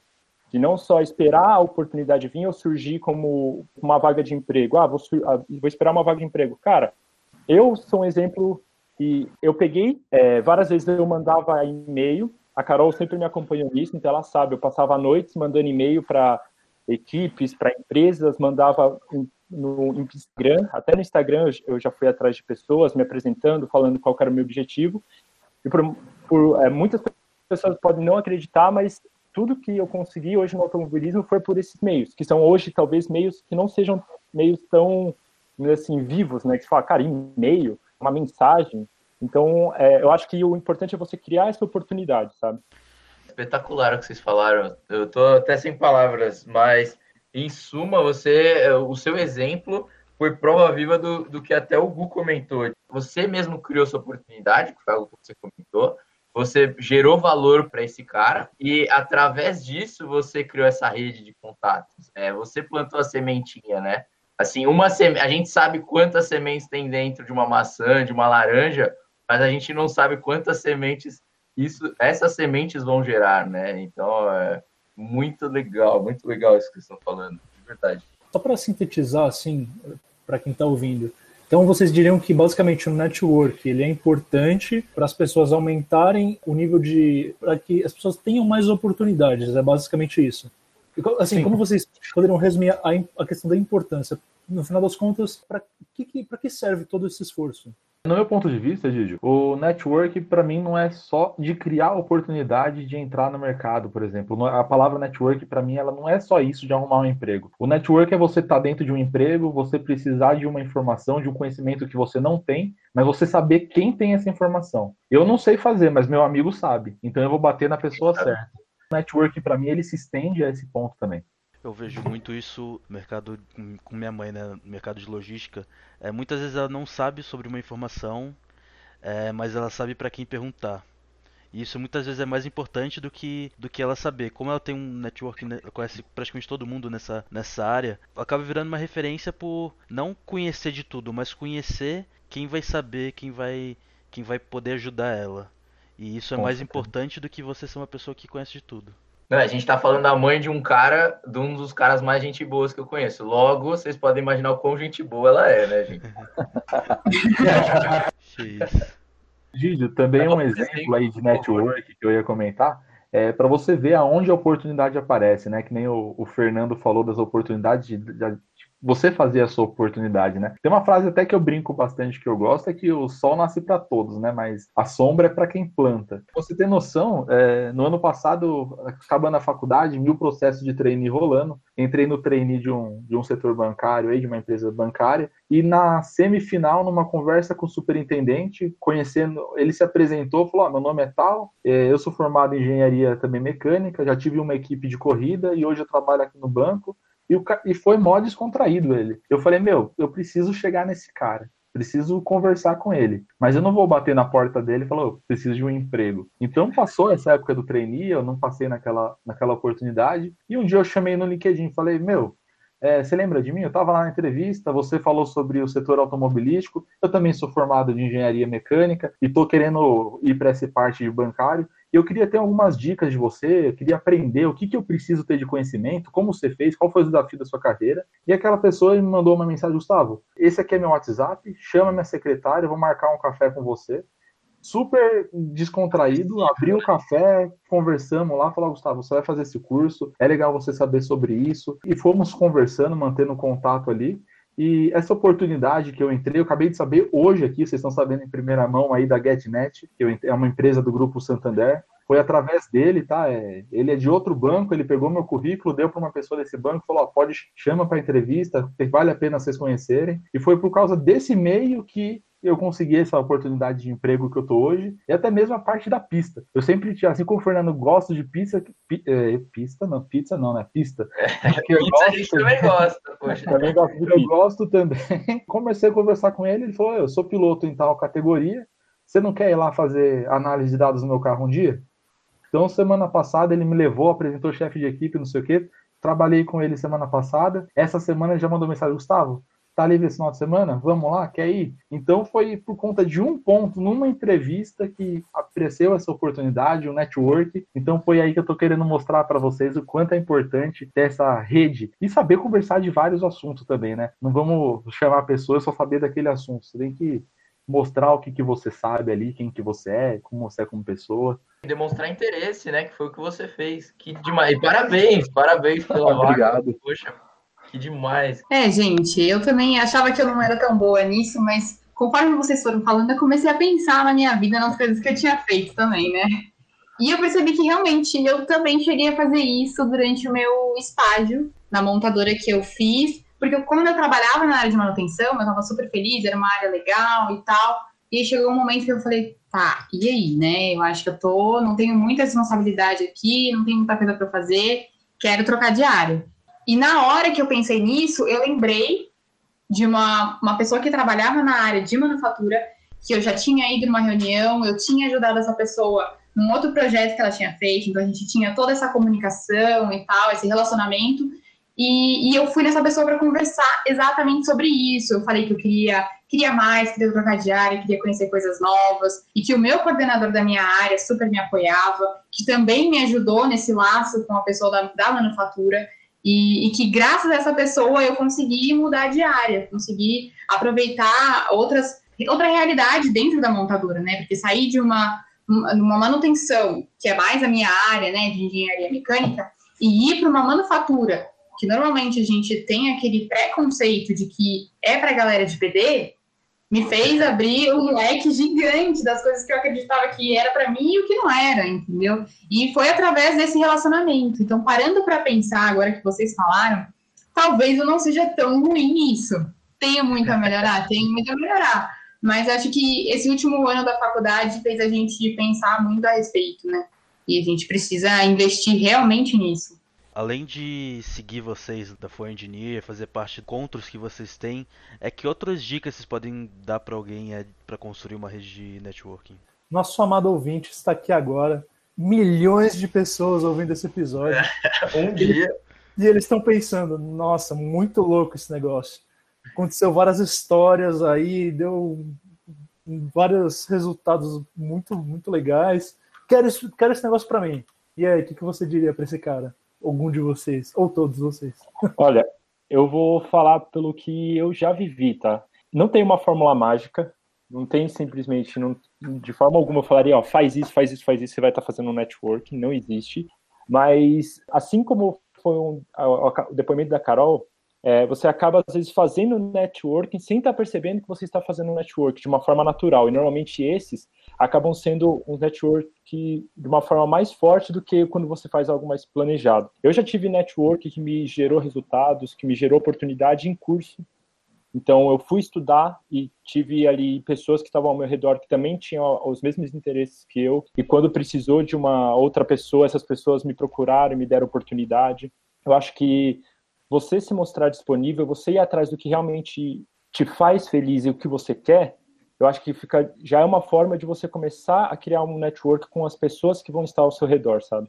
De não só esperar a oportunidade vir ou surgir como uma vaga de emprego. Ah, vou, ah, vou esperar uma vaga de emprego. Cara, eu sou um exemplo e eu peguei, é, várias vezes eu mandava e-mail, a Carol sempre me acompanhou nisso, então ela sabe, eu passava noites mandando e-mail para equipes, para empresas, mandava no Instagram, até no Instagram eu já fui atrás de pessoas me apresentando, falando qual era o meu objetivo. E por, por é, muitas pessoas podem não acreditar, mas tudo que eu consegui hoje no automobilismo foi por esses meios, que são hoje talvez meios que não sejam meios tão assim vivos, né? Que você fala, cara, e-mail, uma mensagem. Então, é, eu acho que o importante é você criar essa oportunidade, sabe? Espetacular o que vocês falaram. Eu tô até sem palavras, mas em suma, você, o seu exemplo foi prova viva do, do que até o Gu comentou. Você mesmo criou sua oportunidade, que foi algo que você comentou. Você gerou valor para esse cara e através disso você criou essa rede de contatos. É, você plantou a sementinha, né? Assim, uma seme... a gente sabe quantas sementes tem dentro de uma maçã, de uma laranja, mas a gente não sabe quantas sementes isso, essas sementes vão gerar, né? Então, é muito legal, muito legal isso que vocês estão falando, de verdade. Só para sintetizar, assim, para quem está ouvindo, então vocês diriam que basicamente o network ele é importante para as pessoas aumentarem o nível de para que as pessoas tenham mais oportunidades, é basicamente isso. Assim, Sim. como vocês poderiam resumir a, a questão da importância? No final das contas, para que, que serve todo esse esforço? No meu ponto de vista, Gigi, o network para mim não é só de criar oportunidade de entrar no mercado, por exemplo. A palavra network para mim ela não é só isso de arrumar um emprego. O network é você estar tá dentro de um emprego, você precisar de uma informação, de um conhecimento que você não tem, mas você saber quem tem essa informação. Eu não sei fazer, mas meu amigo sabe. Então eu vou bater na pessoa certa. O network para mim ele se estende a esse ponto também. Eu vejo muito isso no mercado com minha mãe, né? No mercado de logística. É, muitas vezes ela não sabe sobre uma informação, é, mas ela sabe para quem perguntar. E isso muitas vezes é mais importante do que, do que ela saber. Como ela tem um network, né, conhece praticamente todo mundo nessa, nessa área, acaba virando uma referência por não conhecer de tudo, mas conhecer quem vai saber, quem vai, quem vai poder ajudar ela. E isso é mais importante do que você ser uma pessoa que conhece de tudo. A gente tá falando da mãe de um cara, de um dos caras mais gente boas que eu conheço. Logo, vocês podem imaginar o quão gente boa ela é, né, gente? Gídio, também um exemplo aí de network que eu ia comentar, é para você ver aonde a oportunidade aparece, né? Que nem o, o Fernando falou das oportunidades de, de, você fazer a sua oportunidade, né? Tem uma frase até que eu brinco bastante que eu gosto, é que o sol nasce para todos, né? Mas a sombra é para quem planta. Você tem noção, é, no ano passado, acabando a faculdade, mil processos de trainee rolando, entrei no trainee de um, de um setor bancário, aí, de uma empresa bancária, e na semifinal, numa conversa com o superintendente, conhecendo, ele se apresentou, falou: oh, meu nome é tal, é, eu sou formado em engenharia também mecânica, já tive uma equipe de corrida e hoje eu trabalho aqui no banco. E, o, e foi mó descontraído ele. Eu falei, meu, eu preciso chegar nesse cara. Preciso conversar com ele. Mas eu não vou bater na porta dele e falar, oh, preciso de um emprego. Então passou essa época do trainee, eu não passei naquela, naquela oportunidade. E um dia eu chamei no LinkedIn e falei, meu, é, você lembra de mim? Eu estava lá na entrevista, você falou sobre o setor automobilístico, eu também sou formado de engenharia mecânica e estou querendo ir para essa parte de bancário. Eu queria ter algumas dicas de você, eu queria aprender o que, que eu preciso ter de conhecimento, como você fez, qual foi o desafio da sua carreira. E aquela pessoa me mandou uma mensagem, Gustavo, esse aqui é meu WhatsApp, chama minha secretária, eu vou marcar um café com você. Super descontraído, abriu o café, conversamos lá, falou, Gustavo, você vai fazer esse curso, é legal você saber sobre isso. E fomos conversando, mantendo contato ali. E essa oportunidade que eu entrei, eu acabei de saber hoje aqui, vocês estão sabendo em primeira mão aí da GetNet, que é uma empresa do grupo Santander. Foi através dele, tá? É, ele é de outro banco, ele pegou meu currículo, deu para uma pessoa desse banco, falou: ó, pode chama para entrevista, vale a pena vocês conhecerem. E foi por causa desse meio que eu consegui essa oportunidade de emprego que eu tô hoje, e até mesmo a parte da pista. Eu sempre, assim como o Fernando gosto de pizza, pi, é, pista, não, pizza não, né? Pista. É, pizza gosto, a gente também gosta, poxa. Também gosto de eu gosto também. Comecei a conversar com ele, ele falou, eu sou piloto em tal categoria, você não quer ir lá fazer análise de dados no meu carro um dia? Então, semana passada ele me levou, apresentou o chefe de equipe, não sei o quê, trabalhei com ele semana passada, essa semana ele já mandou mensagem, Gustavo, tá livre esse final de semana? Vamos lá, quer ir? Então foi por conta de um ponto numa entrevista que apareceu essa oportunidade, o um network. Então foi aí que eu tô querendo mostrar para vocês o quanto é importante ter essa rede e saber conversar de vários assuntos também, né? Não vamos chamar a pessoa só saber daquele assunto. Você tem que mostrar o que, que você sabe ali, quem que você é, como você é como pessoa. Demonstrar interesse, né? Que foi o que você fez. Que demais. E parabéns, parabéns pela Obrigado. Vaga. Poxa, que demais. É, gente, eu também achava que eu não era tão boa nisso, mas conforme vocês foram falando, eu comecei a pensar na minha vida, nas coisas que eu tinha feito também, né? E eu percebi que realmente eu também cheguei a fazer isso durante o meu estágio na montadora que eu fiz, porque como eu trabalhava na área de manutenção, eu estava super feliz, era uma área legal e tal. E chegou um momento que eu falei, tá, e aí, né? Eu acho que eu tô, não tenho muita responsabilidade aqui, não tenho muita coisa para fazer, quero trocar de área. E na hora que eu pensei nisso, eu lembrei de uma, uma pessoa que trabalhava na área de manufatura, que eu já tinha ido numa reunião, eu tinha ajudado essa pessoa num outro projeto que ela tinha feito, então a gente tinha toda essa comunicação e tal, esse relacionamento. E, e eu fui nessa pessoa para conversar exatamente sobre isso. Eu falei que eu queria, queria mais, queria trocar de área, queria conhecer coisas novas, e que o meu coordenador da minha área super me apoiava, que também me ajudou nesse laço com a pessoa da, da manufatura. E, e, que graças a essa pessoa eu consegui mudar de área, consegui aproveitar outras, outra realidade dentro da montadora, né? Porque sair de uma, uma manutenção, que é mais a minha área, né, de engenharia mecânica, e ir para uma manufatura, que normalmente a gente tem aquele preconceito de que é para a galera de PD, me fez abrir um leque gigante das coisas que eu acreditava que era para mim e o que não era, entendeu? E foi através desse relacionamento. Então, parando para pensar agora que vocês falaram, talvez eu não seja tão ruim nisso. Tenho muito a melhorar, tenho muito a melhorar. Mas acho que esse último ano da faculdade fez a gente pensar muito a respeito, né? E a gente precisa investir realmente nisso. Além de seguir vocês da For Engineer, fazer parte de encontros que vocês têm, é que outras dicas vocês podem dar para alguém é, para construir uma rede de networking? Nosso amado ouvinte está aqui agora, milhões de pessoas ouvindo esse episódio. um dia. E eles estão pensando, nossa, muito louco esse negócio. Aconteceu várias histórias aí, deu vários resultados muito, muito legais. Quero, quero esse negócio para mim. E aí, o que, que você diria para esse cara? Algum de vocês, ou todos vocês? Olha, eu vou falar pelo que eu já vivi, tá? Não tem uma fórmula mágica, não tem simplesmente, não, de forma alguma eu falaria, ó, faz isso, faz isso, faz isso, você vai estar tá fazendo um networking, não existe. Mas, assim como foi um, o depoimento da Carol, é, você acaba, às vezes, fazendo networking sem estar percebendo que você está fazendo network de uma forma natural. E normalmente esses acabam sendo um network de uma forma mais forte do que quando você faz algo mais planejado. Eu já tive network que me gerou resultados, que me gerou oportunidade em curso. Então eu fui estudar e tive ali pessoas que estavam ao meu redor que também tinham os mesmos interesses que eu. E quando precisou de uma outra pessoa, essas pessoas me procuraram e me deram oportunidade. Eu acho que você se mostrar disponível, você ir atrás do que realmente te faz feliz e o que você quer, eu acho que fica já é uma forma de você começar a criar um network com as pessoas que vão estar ao seu redor, sabe?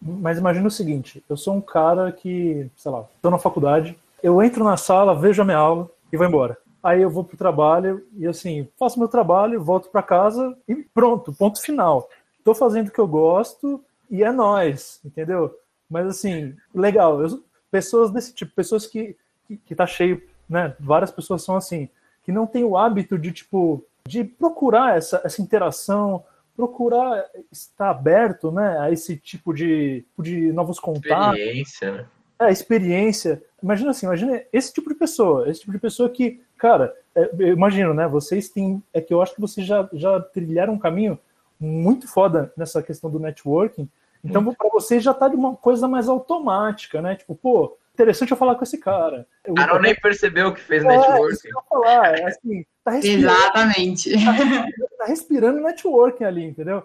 Mas imagina o seguinte, eu sou um cara que, sei lá, estou na faculdade, eu entro na sala, vejo a minha aula e vou embora. Aí eu vou pro trabalho e assim, faço meu trabalho, volto para casa e pronto, ponto final. Estou fazendo o que eu gosto e é nós, entendeu? Mas assim, legal, eu, pessoas desse tipo, pessoas que, que, que tá cheio, né? Várias pessoas são assim, que não tem o hábito de tipo de procurar essa, essa interação, procurar estar aberto né, a esse tipo de, de novos contatos. Experiência, né? É, experiência. Imagina assim, imagina esse tipo de pessoa, esse tipo de pessoa que, cara, é, eu imagino, né? Vocês têm. É que eu acho que vocês já, já trilharam um caminho muito foda nessa questão do networking. Então, para vocês já tá de uma coisa mais automática, né? Tipo, pô, interessante eu falar com esse cara. O Carol nem percebeu que fez é, networking. Falar, é assim, tá respirando, Exatamente. Tá respirando, tá respirando networking ali, entendeu?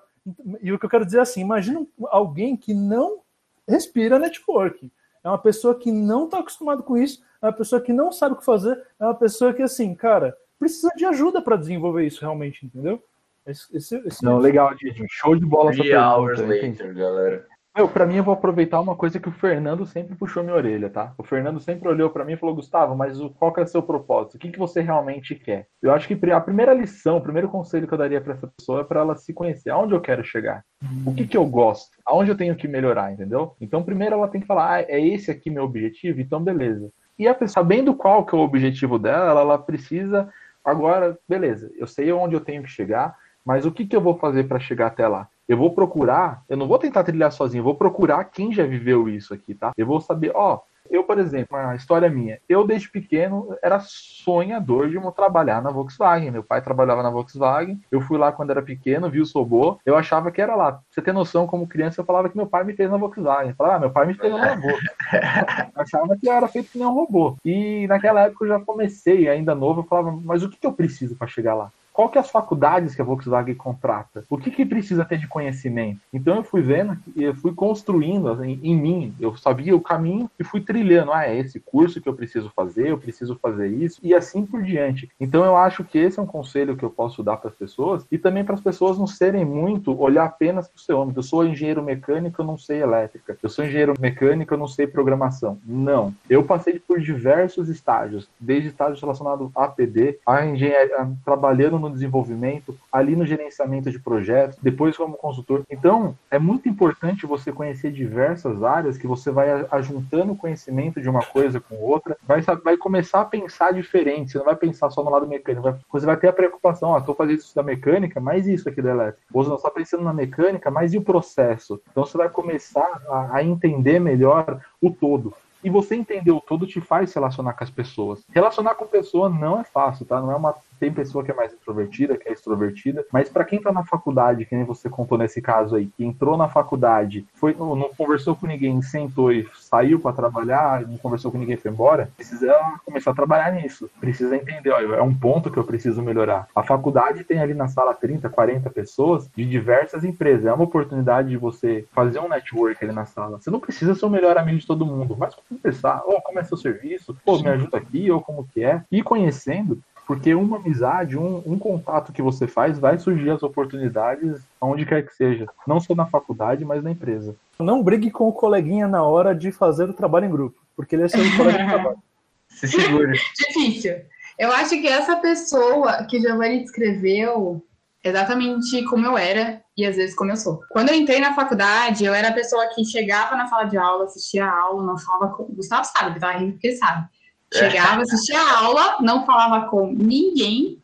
E o que eu quero dizer é assim, imagina alguém que não respira networking. É uma pessoa que não está acostumado com isso, é uma pessoa que não sabe o que fazer, é uma pessoa que, assim, cara, precisa de ajuda para desenvolver isso realmente, entendeu? Esse, esse, não, legal, Didi. Show de bola Three hours later, galera. Meu, pra mim eu vou aproveitar uma coisa que o Fernando sempre puxou minha orelha, tá? O Fernando sempre olhou para mim e falou, Gustavo, mas qual que é o seu propósito? O que, que você realmente quer? Eu acho que a primeira lição, o primeiro conselho que eu daria para essa pessoa é para ela se conhecer. Aonde eu quero chegar? O que, que eu gosto? Aonde eu tenho que melhorar, entendeu? Então, primeiro ela tem que falar, ah, é esse aqui meu objetivo? Então, beleza. E a pessoa, sabendo qual que é o objetivo dela, ela, ela precisa, agora, beleza, eu sei onde eu tenho que chegar, mas o que, que eu vou fazer para chegar até lá? Eu vou procurar, eu não vou tentar trilhar sozinho, eu vou procurar quem já viveu isso aqui, tá? Eu vou saber, ó, eu, por exemplo, uma história minha, eu desde pequeno era sonhador de trabalhar na Volkswagen. Meu pai trabalhava na Volkswagen, eu fui lá quando era pequeno, vi o robô, eu achava que era lá. você ter noção, como criança, eu falava que meu pai me fez na Volkswagen. Eu falava, ah, meu pai me fez na robô. eu achava que eu era feito que nem um robô. E naquela época eu já comecei, ainda novo, eu falava, mas o que, que eu preciso para chegar lá? Qual que é as faculdades que a Volkswagen contrata? O que, que precisa ter de conhecimento? Então eu fui vendo eu fui construindo assim, em mim, eu sabia o caminho e fui trilhando, ah, é esse curso que eu preciso fazer, eu preciso fazer isso e assim por diante. Então eu acho que esse é um conselho que eu posso dar para as pessoas e também para as pessoas não serem muito olhar apenas para o seu âmbito. Eu sou engenheiro mecânico, eu não sei elétrica. Eu sou engenheiro mecânico, eu não sei programação. Não. Eu passei por diversos estágios, desde estágios relacionados a APD, a engenharia, trabalhando no no desenvolvimento, ali no gerenciamento de projetos, depois como consultor. Então, é muito importante você conhecer diversas áreas que você vai ajuntando conhecimento de uma coisa com outra, vai, vai começar a pensar diferente, você não vai pensar só no lado mecânico, você vai ter a preocupação, ó, estou fazendo isso da mecânica, mas isso aqui da elétrica. Ou você não está pensando na mecânica, mas e o processo? Então você vai começar a, a entender melhor o todo. E você entender o todo te faz relacionar com as pessoas. Relacionar com pessoa não é fácil, tá? Não é uma tem pessoa que é mais introvertida, que é extrovertida, mas para quem tá na faculdade, que nem você contou nesse caso aí, que entrou na faculdade, foi, não conversou com ninguém, sentou e saiu para trabalhar, não conversou com ninguém, foi embora, precisa começar a trabalhar nisso. Precisa entender, ó, é um ponto que eu preciso melhorar. A faculdade tem ali na sala 30, 40 pessoas de diversas empresas. É uma oportunidade de você fazer um network ali na sala. Você não precisa ser o melhor amigo de todo mundo, mas conversar, ou oh, como é seu serviço, pô, me ajuda aqui, ou como que é. E conhecendo, porque uma amizade, um, um, contato que você faz, vai surgir as oportunidades onde quer que seja. Não só na faculdade, mas na empresa. Não brigue com o coleguinha na hora de fazer o trabalho em grupo, porque ele é seu colega de trabalho. Se segura. Difícil. Eu acho que essa pessoa que Giovanni descreveu exatamente como eu era e às vezes como eu sou. Quando eu entrei na faculdade, eu era a pessoa que chegava na sala de aula, assistia a aula, não falava com... Gustavo sabe, tava rindo porque sabe Chegava, assistia a aula, não falava com ninguém,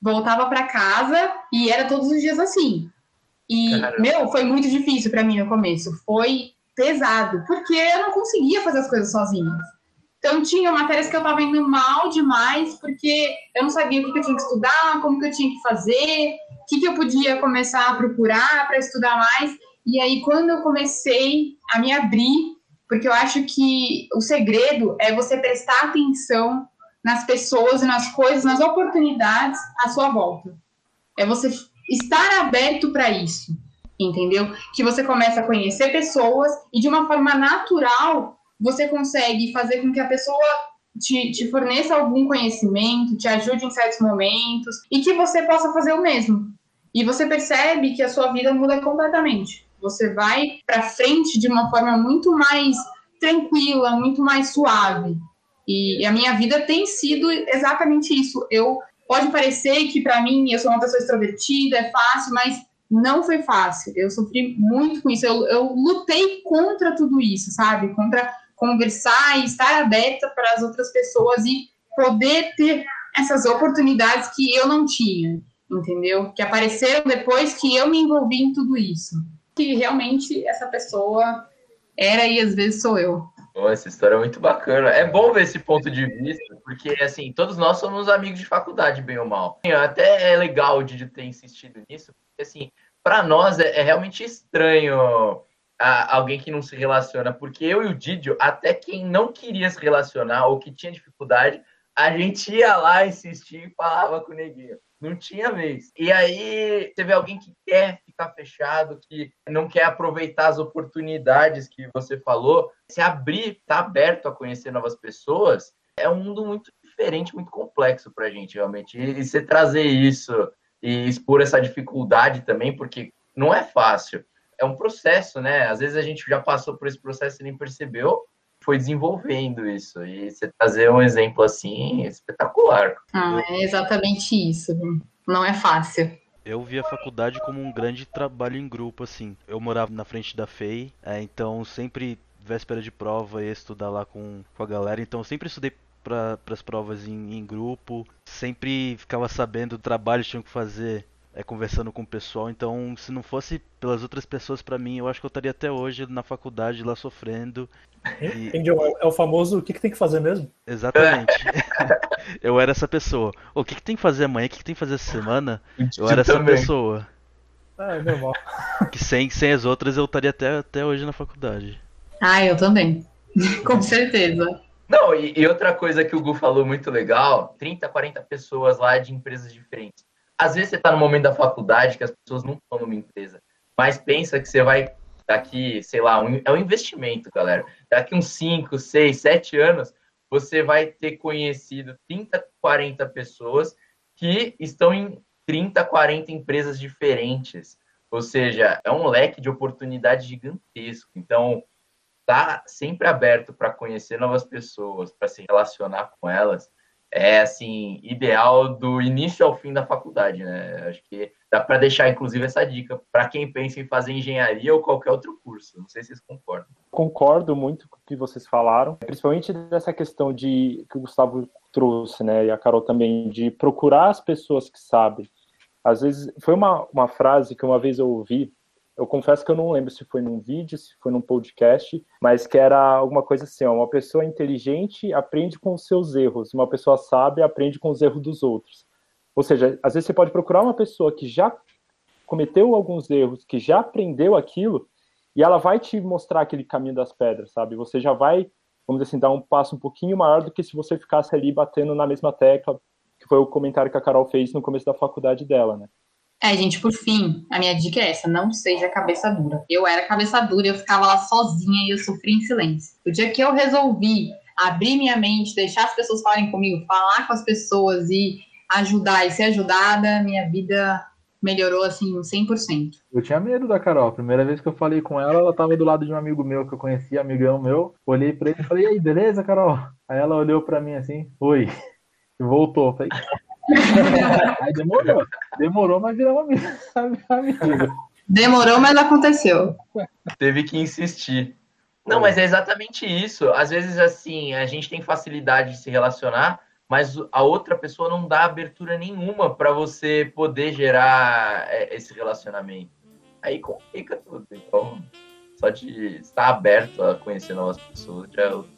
voltava para casa e era todos os dias assim. E, Caramba. meu, foi muito difícil para mim no começo. Foi pesado, porque eu não conseguia fazer as coisas sozinha. Então, tinha matérias que eu estava indo mal demais, porque eu não sabia o que, eu tinha que estudar, como que eu tinha que fazer, o que, que eu podia começar a procurar para estudar mais. E aí, quando eu comecei a me abrir, porque eu acho que o segredo é você prestar atenção nas pessoas nas coisas, nas oportunidades à sua volta. É você estar aberto para isso, entendeu? Que você começa a conhecer pessoas e de uma forma natural você consegue fazer com que a pessoa te, te, forneça algum conhecimento, te ajude em certos momentos e que você possa fazer o mesmo. E você percebe que a sua vida muda completamente. Você vai para frente de uma forma muito mais tranquila, muito mais suave. E, a minha vida tem sido exatamente isso. Eu pode parecer que para mim eu sou uma pessoa extrovertida, é fácil, mas não foi fácil. Eu sofri muito com isso. Eu, eu lutei contra tudo isso, sabe? Contra conversar e estar aberta para as outras pessoas e poder ter essas oportunidades que eu não tinha, entendeu? Que apareceram depois que eu me envolvi em tudo isso. Que realmente essa pessoa era e às vezes sou eu. Essa história é muito bacana. É bom ver esse ponto de vista, porque assim, todos nós somos amigos de faculdade, bem ou mal. Até é legal de ter insistido nisso, porque assim, para nós é, é realmente estranho a alguém que não se relaciona, porque eu e o Didio, até quem não queria se relacionar ou que tinha dificuldade, a gente ia lá insistir e falava com o neguinho. Não tinha vez. E aí, teve alguém que quer ficar fechado, que não quer aproveitar as oportunidades que você falou, se abrir, tá aberto a conhecer novas pessoas, é um mundo muito diferente, muito complexo pra gente, realmente. E, e você trazer isso e expor essa dificuldade também, porque não é fácil é um processo, né? Às vezes a gente já passou por esse processo e nem percebeu, foi desenvolvendo isso. E você trazer um exemplo assim é espetacular. Ah, é exatamente isso. Não é fácil. Eu vi a faculdade como um grande trabalho em grupo, assim. Eu morava na frente da FEI, é, então sempre véspera de prova ia estudar lá com, com a galera, então sempre estudei para as provas em, em, grupo, sempre ficava sabendo do trabalho que tinha que fazer é, conversando com o pessoal. Então, se não fosse pelas outras pessoas, para mim, eu acho que eu estaria até hoje na faculdade lá sofrendo. E... Entendi, é o famoso o que, que tem que fazer mesmo? Exatamente. eu era essa pessoa. O que, que tem que fazer amanhã? O que, que tem que fazer essa semana? Eu era essa pessoa. Ah, é normal. Que sem, sem as outras eu estaria até, até hoje na faculdade. Ah, eu também. com certeza. Não, e, e, outra coisa que o Gu falou muito legal: 30, 40 pessoas lá de empresas diferentes às vezes você está no momento da faculdade que as pessoas não estão numa empresa, mas pensa que você vai daqui, sei lá, um, é um investimento, galera. Daqui uns 5, 6, 7 anos, você vai ter conhecido 30, 40 pessoas que estão em 30, 40 empresas diferentes. Ou seja, é um leque de oportunidade gigantesco. Então, tá sempre aberto para conhecer novas pessoas, para se relacionar com elas, é assim ideal do início ao fim da faculdade, né? Acho que dá para deixar inclusive essa dica para quem pensa em fazer engenharia ou qualquer outro curso. Não sei se vocês concordam. Concordo muito com o que vocês falaram, principalmente dessa questão de que o Gustavo trouxe, né, e a Carol também de procurar as pessoas que sabem. Às vezes foi uma, uma frase que uma vez eu ouvi eu confesso que eu não lembro se foi num vídeo, se foi num podcast, mas que era alguma coisa assim, ó, uma pessoa inteligente aprende com os seus erros, uma pessoa sábia aprende com os erros dos outros. Ou seja, às vezes você pode procurar uma pessoa que já cometeu alguns erros, que já aprendeu aquilo, e ela vai te mostrar aquele caminho das pedras, sabe? Você já vai, vamos dizer assim, dar um passo um pouquinho maior do que se você ficasse ali batendo na mesma tecla, que foi o comentário que a Carol fez no começo da faculdade dela, né? É, gente, por fim, a minha dica é essa: não seja cabeça dura. Eu era cabeça dura, eu ficava lá sozinha e eu sofria em silêncio. O dia que eu resolvi abrir minha mente, deixar as pessoas falarem comigo, falar com as pessoas e ajudar e ser ajudada, minha vida melhorou assim 100%. Eu tinha medo da Carol. A primeira vez que eu falei com ela, ela tava do lado de um amigo meu que eu conhecia, amigão meu. Olhei para ele e falei: "E aí, beleza, Carol?" Aí ela olhou para mim assim: "Oi." E voltou. Falei: Aí demorou. Demorou, mas virou uma amiga. Demorou, mas aconteceu. Teve que insistir. Não, mas é exatamente isso. Às vezes, assim, a gente tem facilidade de se relacionar, mas a outra pessoa não dá abertura nenhuma para você poder gerar é, esse relacionamento. Aí complica tudo. Então, só de estar aberto a conhecer novas pessoas já é outro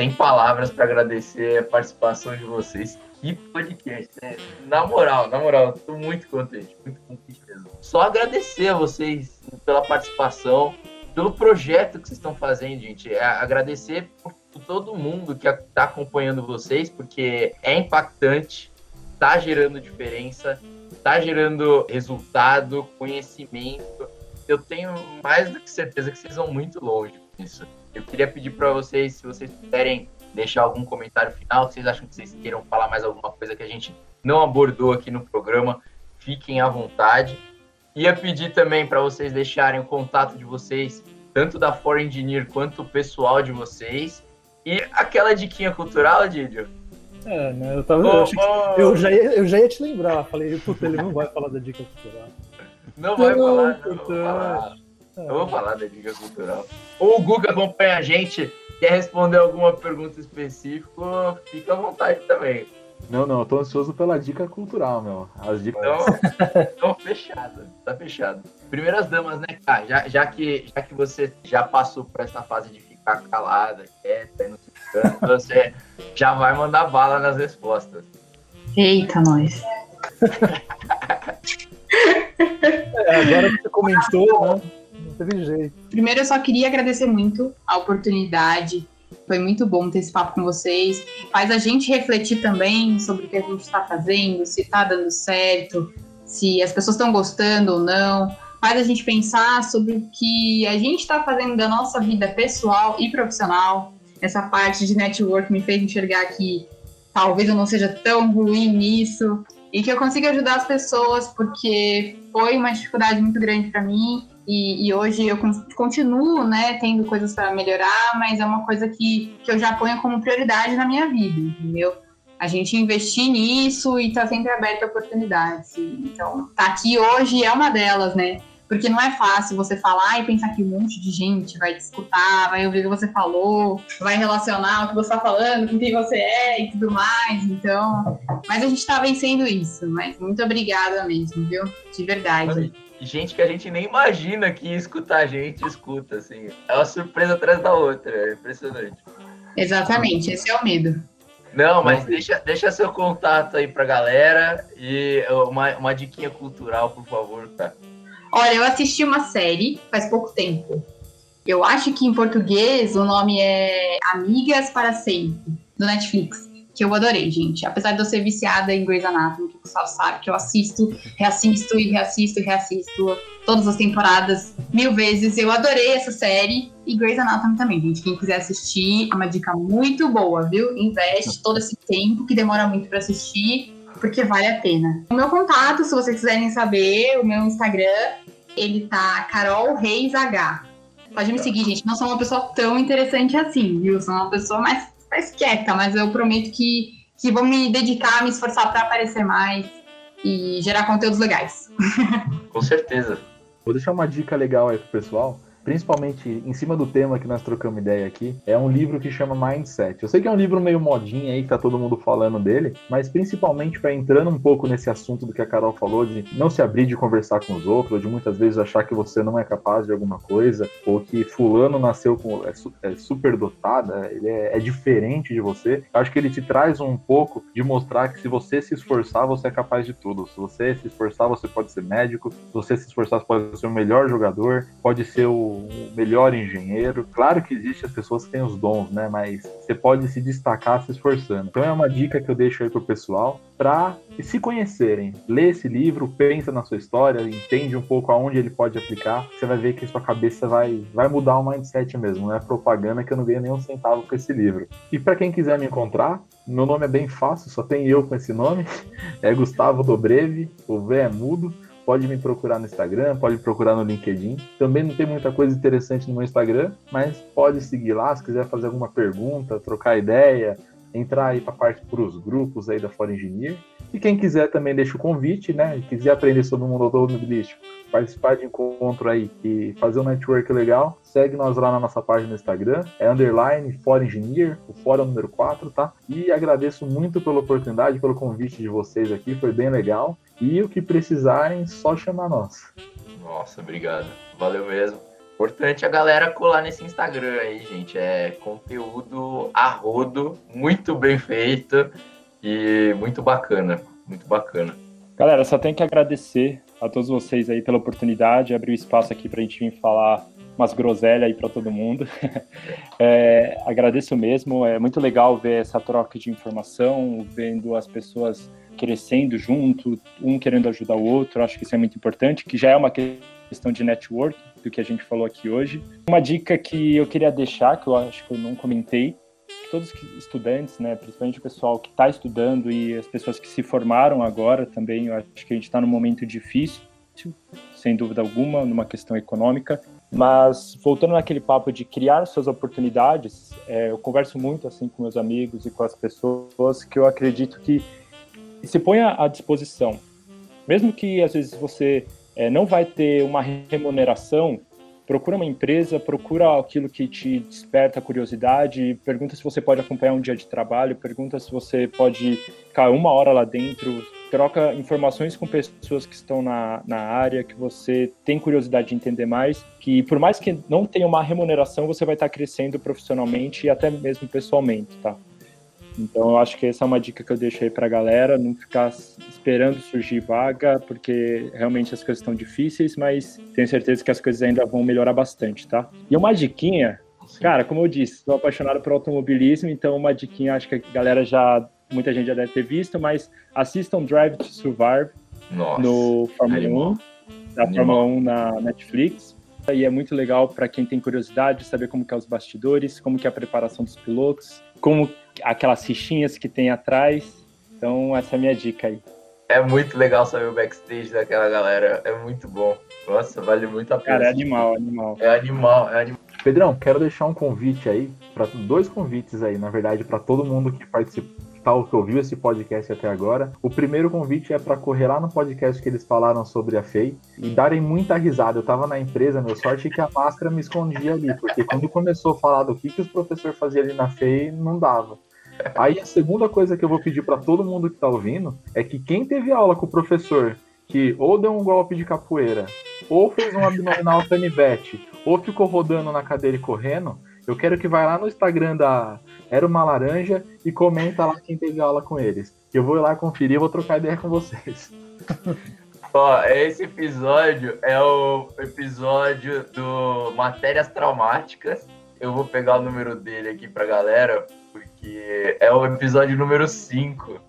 Sem palavras para agradecer a participação de vocês. Que podcast, né? Na moral, na moral, tô muito contente, muito contente mesmo. Só agradecer a vocês pela participação, pelo projeto que vocês estão fazendo, gente. É agradecer por todo mundo que está acompanhando vocês, porque é impactante, está gerando diferença, está gerando resultado, conhecimento. Eu tenho mais do que certeza que vocês vão muito longe com isso. Eu queria pedir para vocês, se vocês puderem deixar algum comentário final, se vocês acham que vocês queiram falar mais alguma coisa que a gente não abordou aqui no programa, fiquem à vontade. Ia pedir também para vocês deixarem o contato de vocês, tanto da For Engineer quanto o pessoal de vocês. E aquela diquinha cultural, Didio? É, né? Eu, tava, eu, oh, eu, já ia, eu já ia te lembrar. Falei, puta, ele não vai falar da dica cultural. Não vai não, falar, não. Vou falar. Eu vou falar da dica cultural. Ou o Guga acompanha a gente, quer responder alguma pergunta específica, fica à vontade também. Não, não, eu tô ansioso pela dica cultural, meu. As dicas. Então, então fechado, tá fechado. Primeiras damas, né, cara? Já, já, que, já que você já passou por essa fase de ficar calada, quieta, não se você já vai mandar bala nas respostas. Eita, nós. é, agora que você comentou, né? Teve jeito. Primeiro, eu só queria agradecer muito a oportunidade. Foi muito bom ter esse papo com vocês. Faz a gente refletir também sobre o que a gente está fazendo, se está dando certo, se as pessoas estão gostando ou não. Faz a gente pensar sobre o que a gente está fazendo da nossa vida pessoal e profissional. Essa parte de network me fez enxergar que talvez eu não seja tão ruim nisso e que eu consiga ajudar as pessoas, porque foi uma dificuldade muito grande para mim e, e, hoje eu continuo, né, tendo coisas para melhorar, mas é uma coisa que, que eu já ponho como prioridade na minha vida, entendeu? A gente investir nisso e tá sempre aberto a oportunidades. Então, tá aqui hoje é uma delas, né? Porque não é fácil você falar e pensar que um monte de gente vai te escutar, vai ouvir o que você falou, vai relacionar o que você está falando com quem você é e tudo mais. Então, mas a gente está vencendo isso. Mas muito obrigada mesmo, viu? De verdade. Gente que a gente nem imagina que ia escutar a gente, escuta, assim. É uma surpresa atrás da outra, é impressionante. Exatamente, esse é o medo. Não, mas deixa, deixa seu contato aí pra galera e uma, uma diquinha cultural, por favor, cara. Olha, eu assisti uma série faz pouco tempo. Eu acho que em português o nome é Amigas para Sempre, do Netflix. Que eu adorei, gente. Apesar de eu ser viciada em Grey's Anatomy, que o pessoal sabe que eu assisto, reassisto e reassisto e reassisto todas as temporadas mil vezes. Eu adorei essa série e Grey's Anatomy também, gente. Quem quiser assistir, é uma dica muito boa, viu? Investe todo esse tempo que demora muito para assistir porque vale a pena. O meu contato, se vocês quiserem saber, o meu Instagram, ele tá Carol Reis H. Pode me seguir, gente. Não sou uma pessoa tão interessante assim, viu? Sou uma pessoa mais, mais quieta, mas eu prometo que, que vou me dedicar, me esforçar para aparecer mais e gerar conteúdos legais. Com certeza. Vou deixar uma dica legal aí pro pessoal principalmente em cima do tema que nós trocamos ideia aqui, é um livro que chama Mindset. Eu sei que é um livro meio modinha aí, que tá todo mundo falando dele, mas principalmente para entrando um pouco nesse assunto do que a Carol falou, de não se abrir de conversar com os outros, ou de muitas vezes achar que você não é capaz de alguma coisa, ou que fulano nasceu com é, é super dotada, ele é, é diferente de você. Eu acho que ele te traz um pouco de mostrar que se você se esforçar, você é capaz de tudo. Se você se esforçar, você pode ser médico. Se você se esforçar, você pode ser o melhor jogador, pode ser o o melhor engenheiro. Claro que existem as pessoas que têm os dons, né? Mas você pode se destacar se esforçando. Então é uma dica que eu deixo aí pro pessoal para se conhecerem. Lê esse livro, pensa na sua história, entende um pouco aonde ele pode aplicar. Você vai ver que sua cabeça vai, vai mudar o mindset mesmo. Não é propaganda que eu não ganho nem um centavo com esse livro. E para quem quiser me encontrar, meu nome é bem fácil, só tem eu com esse nome. É Gustavo Dobrevi, o V é mudo pode me procurar no Instagram, pode procurar no LinkedIn. Também não tem muita coisa interessante no meu Instagram, mas pode seguir lá se quiser fazer alguma pergunta, trocar ideia, entrar aí para parte para os grupos aí da Fora Engineer. E quem quiser também deixa o convite, né? E quiser aprender sobre o mundo automobilístico, participar de encontro aí e fazer um network legal, segue nós lá na nossa página no Instagram, é underline Fora Engineer, o fora número 4, tá? E agradeço muito pela oportunidade, pelo convite de vocês aqui, foi bem legal. E o que precisarem, só chamar nós. Nossa, obrigado. Valeu mesmo. Importante a galera colar nesse Instagram aí, gente. É conteúdo a rodo, muito bem feito e muito bacana. Muito bacana. Galera, só tenho que agradecer a todos vocês aí pela oportunidade, abrir o espaço aqui para a gente vir falar umas groselhas aí para todo mundo. É, agradeço mesmo, é muito legal ver essa troca de informação, vendo as pessoas crescendo junto, um querendo ajudar o outro, acho que isso é muito importante, que já é uma questão de network, do que a gente falou aqui hoje. Uma dica que eu queria deixar, que eu acho que eu não comentei, todos os estudantes, né, principalmente o pessoal que está estudando e as pessoas que se formaram agora também, eu acho que a gente está num momento difícil, sem dúvida alguma, numa questão econômica. Mas voltando naquele papo de criar suas oportunidades, é, eu converso muito assim com meus amigos e com as pessoas que eu acredito que se ponha à disposição, mesmo que às vezes você é, não vai ter uma remuneração procura uma empresa, procura aquilo que te desperta curiosidade, pergunta se você pode acompanhar um dia de trabalho, pergunta se você pode ficar uma hora lá dentro, troca informações com pessoas que estão na, na área, que você tem curiosidade de entender mais, que por mais que não tenha uma remuneração, você vai estar crescendo profissionalmente e até mesmo pessoalmente, tá? Então eu acho que essa é uma dica que eu deixo aí para a galera, não ficar esperando surgir vaga, porque realmente as coisas estão difíceis, mas tenho certeza que as coisas ainda vão melhorar bastante, tá? E uma diquinha, cara, como eu disse, estou apaixonado por automobilismo, então uma diquinha acho que a galera já, muita gente já deve ter visto, mas assistam Drive to Survive Nossa, no Fórmula animal. 1, da Fórmula 1 na Netflix. E é muito legal para quem tem curiosidade saber como que é os bastidores, como que é a preparação dos pilotos, como aquelas fichinhas que tem atrás. Então, essa é a minha dica aí. É muito legal saber o backstage daquela galera. É muito bom. Nossa, vale muito a pena. Cara, é animal, animal. É animal, é animal. Pedrão, quero deixar um convite aí, para dois convites aí, na verdade, para todo mundo que participou tal que ouviu esse podcast até agora. O primeiro convite é para correr lá no podcast que eles falaram sobre a FEI e darem muita risada. Eu tava na empresa, meu sorte é que a máscara me escondia ali, porque quando começou a falar do que, que os professores faziam ali na FEI, não dava. Aí a segunda coisa que eu vou pedir para todo mundo que tá ouvindo é que quem teve aula com o professor que ou deu um golpe de capoeira, ou fez um abdominal canivete, ou ficou rodando na cadeira e correndo, eu quero que vá lá no Instagram da Era uma Laranja e comenta lá quem teve aula com eles. Eu vou lá conferir e vou trocar ideia com vocês. Ó, esse episódio é o episódio do Matérias Traumáticas. Eu vou pegar o número dele aqui pra galera, porque é o episódio número 5.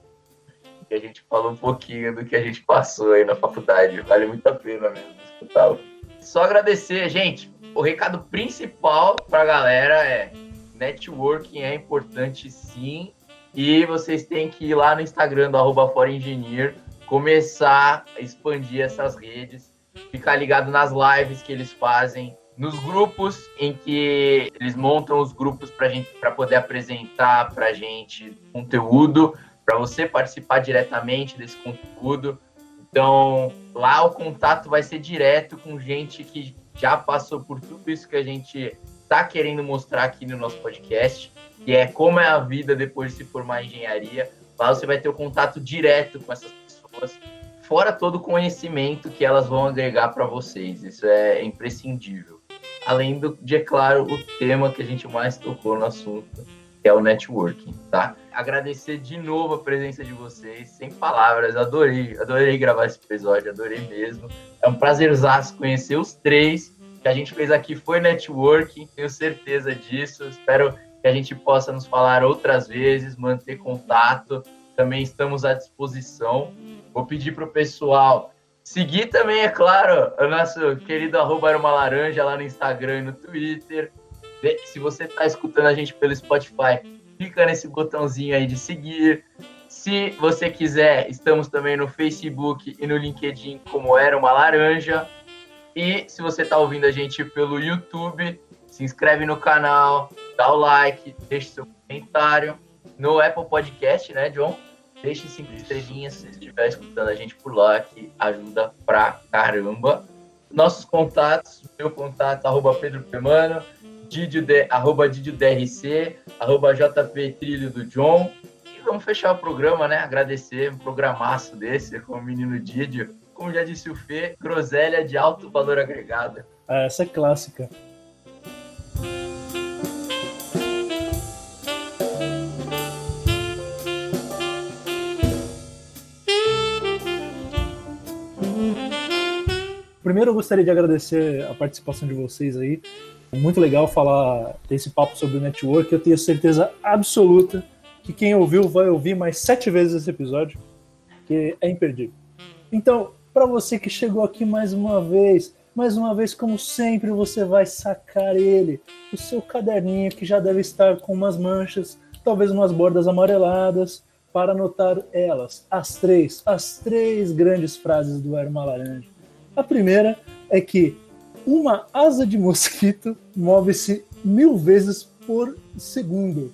Que a gente falou um pouquinho do que a gente passou aí na faculdade. Vale muito a pena mesmo escutá-lo. Só agradecer, gente. O recado principal pra galera é networking é importante sim. E vocês têm que ir lá no Instagram do arroba começar a expandir essas redes, ficar ligado nas lives que eles fazem, nos grupos em que eles montam os grupos para gente para poder apresentar para gente conteúdo, para você participar diretamente desse conteúdo. Então, lá o contato vai ser direto com gente que já passou por tudo isso que a gente está querendo mostrar aqui no nosso podcast, que é como é a vida depois de se formar em engenharia. Lá você vai ter o contato direto com essas pessoas, fora todo o conhecimento que elas vão agregar para vocês. Isso é imprescindível além do, de, é claro, o tema que a gente mais tocou no assunto, que é o networking, tá? Agradecer de novo a presença de vocês, sem palavras, adorei, adorei gravar esse episódio, adorei mesmo. É um prazerzaço conhecer os três. O que a gente fez aqui foi networking, tenho certeza disso. Espero que a gente possa nos falar outras vezes, manter contato. Também estamos à disposição. Vou pedir para o pessoal Seguir também, é claro, o nosso querido arroba uma laranja lá no Instagram e no Twitter. Se você está escutando a gente pelo Spotify, clica nesse botãozinho aí de seguir. Se você quiser, estamos também no Facebook e no LinkedIn como Era Uma Laranja. E se você está ouvindo a gente pelo YouTube, se inscreve no canal, dá o like, deixe seu comentário. No Apple Podcast, né, John? Deixe cinco estrelinhas se estiver escutando a gente por lá, que ajuda pra caramba. nossos contatos, meu contato, arroba Pedro Permano, Didio arroba Didio DRC, arroba JP Trilho do John. E vamos fechar o programa, né? Agradecer um programaço desse com o menino Didio. Como já disse o Fê, groselha de alto valor agregado. Ah, essa é clássica. Primeiro eu gostaria de agradecer a participação de vocês aí. Muito legal falar desse papo sobre o network. Eu tenho certeza absoluta que quem ouviu vai ouvir mais sete vezes esse episódio, que é imperdível. Então, para você que chegou aqui mais uma vez, mais uma vez, como sempre, você vai sacar ele, o seu caderninho que já deve estar com umas manchas, talvez umas bordas amareladas, para anotar elas, as três, as três grandes frases do Erma Laranja. A primeira é que uma asa de mosquito move-se mil vezes por segundo.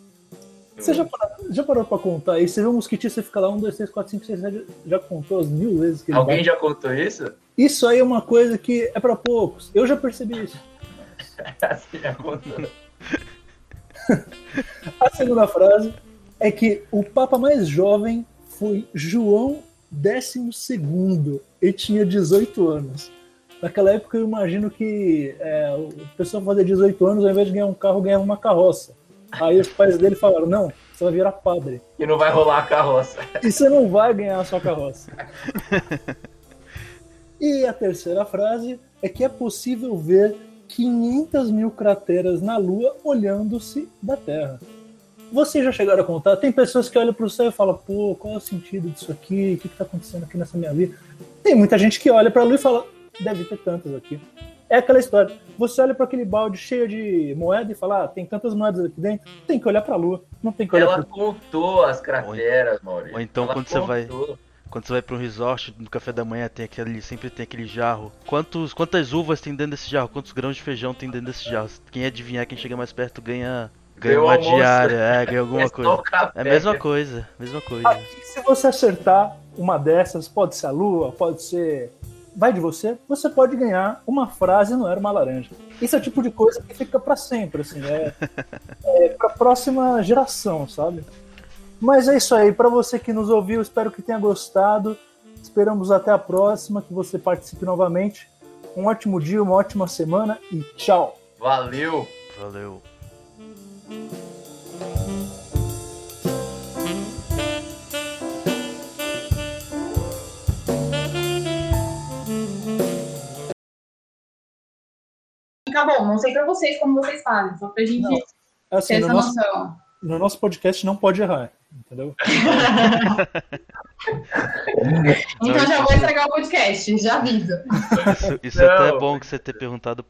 Você já parou, já parou pra contar aí? Você vê um mosquitinho, você fica lá, um, dois, três, quatro, cinco, seis, sete, já contou as mil vezes que ele Alguém já contou isso? Isso aí é uma coisa que é pra poucos. Eu já percebi isso. Assim já contou. A segunda frase é que o Papa mais jovem foi João XII e tinha 18 anos. Naquela época eu imagino que é, o pessoal fazia 18 anos, ao invés de ganhar um carro, ganhava uma carroça. Aí os pais dele falaram: não, você vai virar padre. Que não vai rolar a carroça. E você não vai ganhar a sua carroça. E a terceira frase é que é possível ver 500 mil crateras na Lua olhando-se da Terra. Vocês já chegaram a contar? Tem pessoas que olham para o céu e falam: pô, qual é o sentido disso aqui? O que está acontecendo aqui nessa minha vida? Tem muita gente que olha para a Lua e fala: deve ter tantas aqui. É aquela história. Você olha para aquele balde cheio de moeda e fala: ah, tem tantas moedas aqui dentro. Tem que olhar para a Lua. Não tem que olhar Ela para contou as crateras, Maurício. ou então Ela quando você vai- contou. Quando você vai para um resort, no café da manhã tem aquele, sempre tem aquele jarro. Quantos, quantas uvas tem dentro desse jarro? Quantos grãos de feijão tem dentro desse jarro? Quem adivinhar, quem chega mais perto ganha, ganha Ganhou uma almoço. diária, é, ganha É alguma só coisa. É a mesma coisa, mesma coisa. Aqui, se você acertar uma dessas, pode ser a lua, pode ser. Vai de você, você pode ganhar uma frase no Era uma Laranja. Isso é o tipo de coisa que fica pra sempre, assim, é, é pra próxima geração, sabe? Mas é isso aí, pra você que nos ouviu, espero que tenha gostado. Esperamos até a próxima, que você participe novamente. Um ótimo dia, uma ótima semana e tchau! Valeu. Valeu. Tá bom, não sei pra vocês como vocês fazem, só pra gente Não, ter Assim, no essa nosso, noção. no nosso podcast não pode errar, entendeu? Então já vou estragar o podcast, já aviso. Isso, isso é até bom que você ter perguntado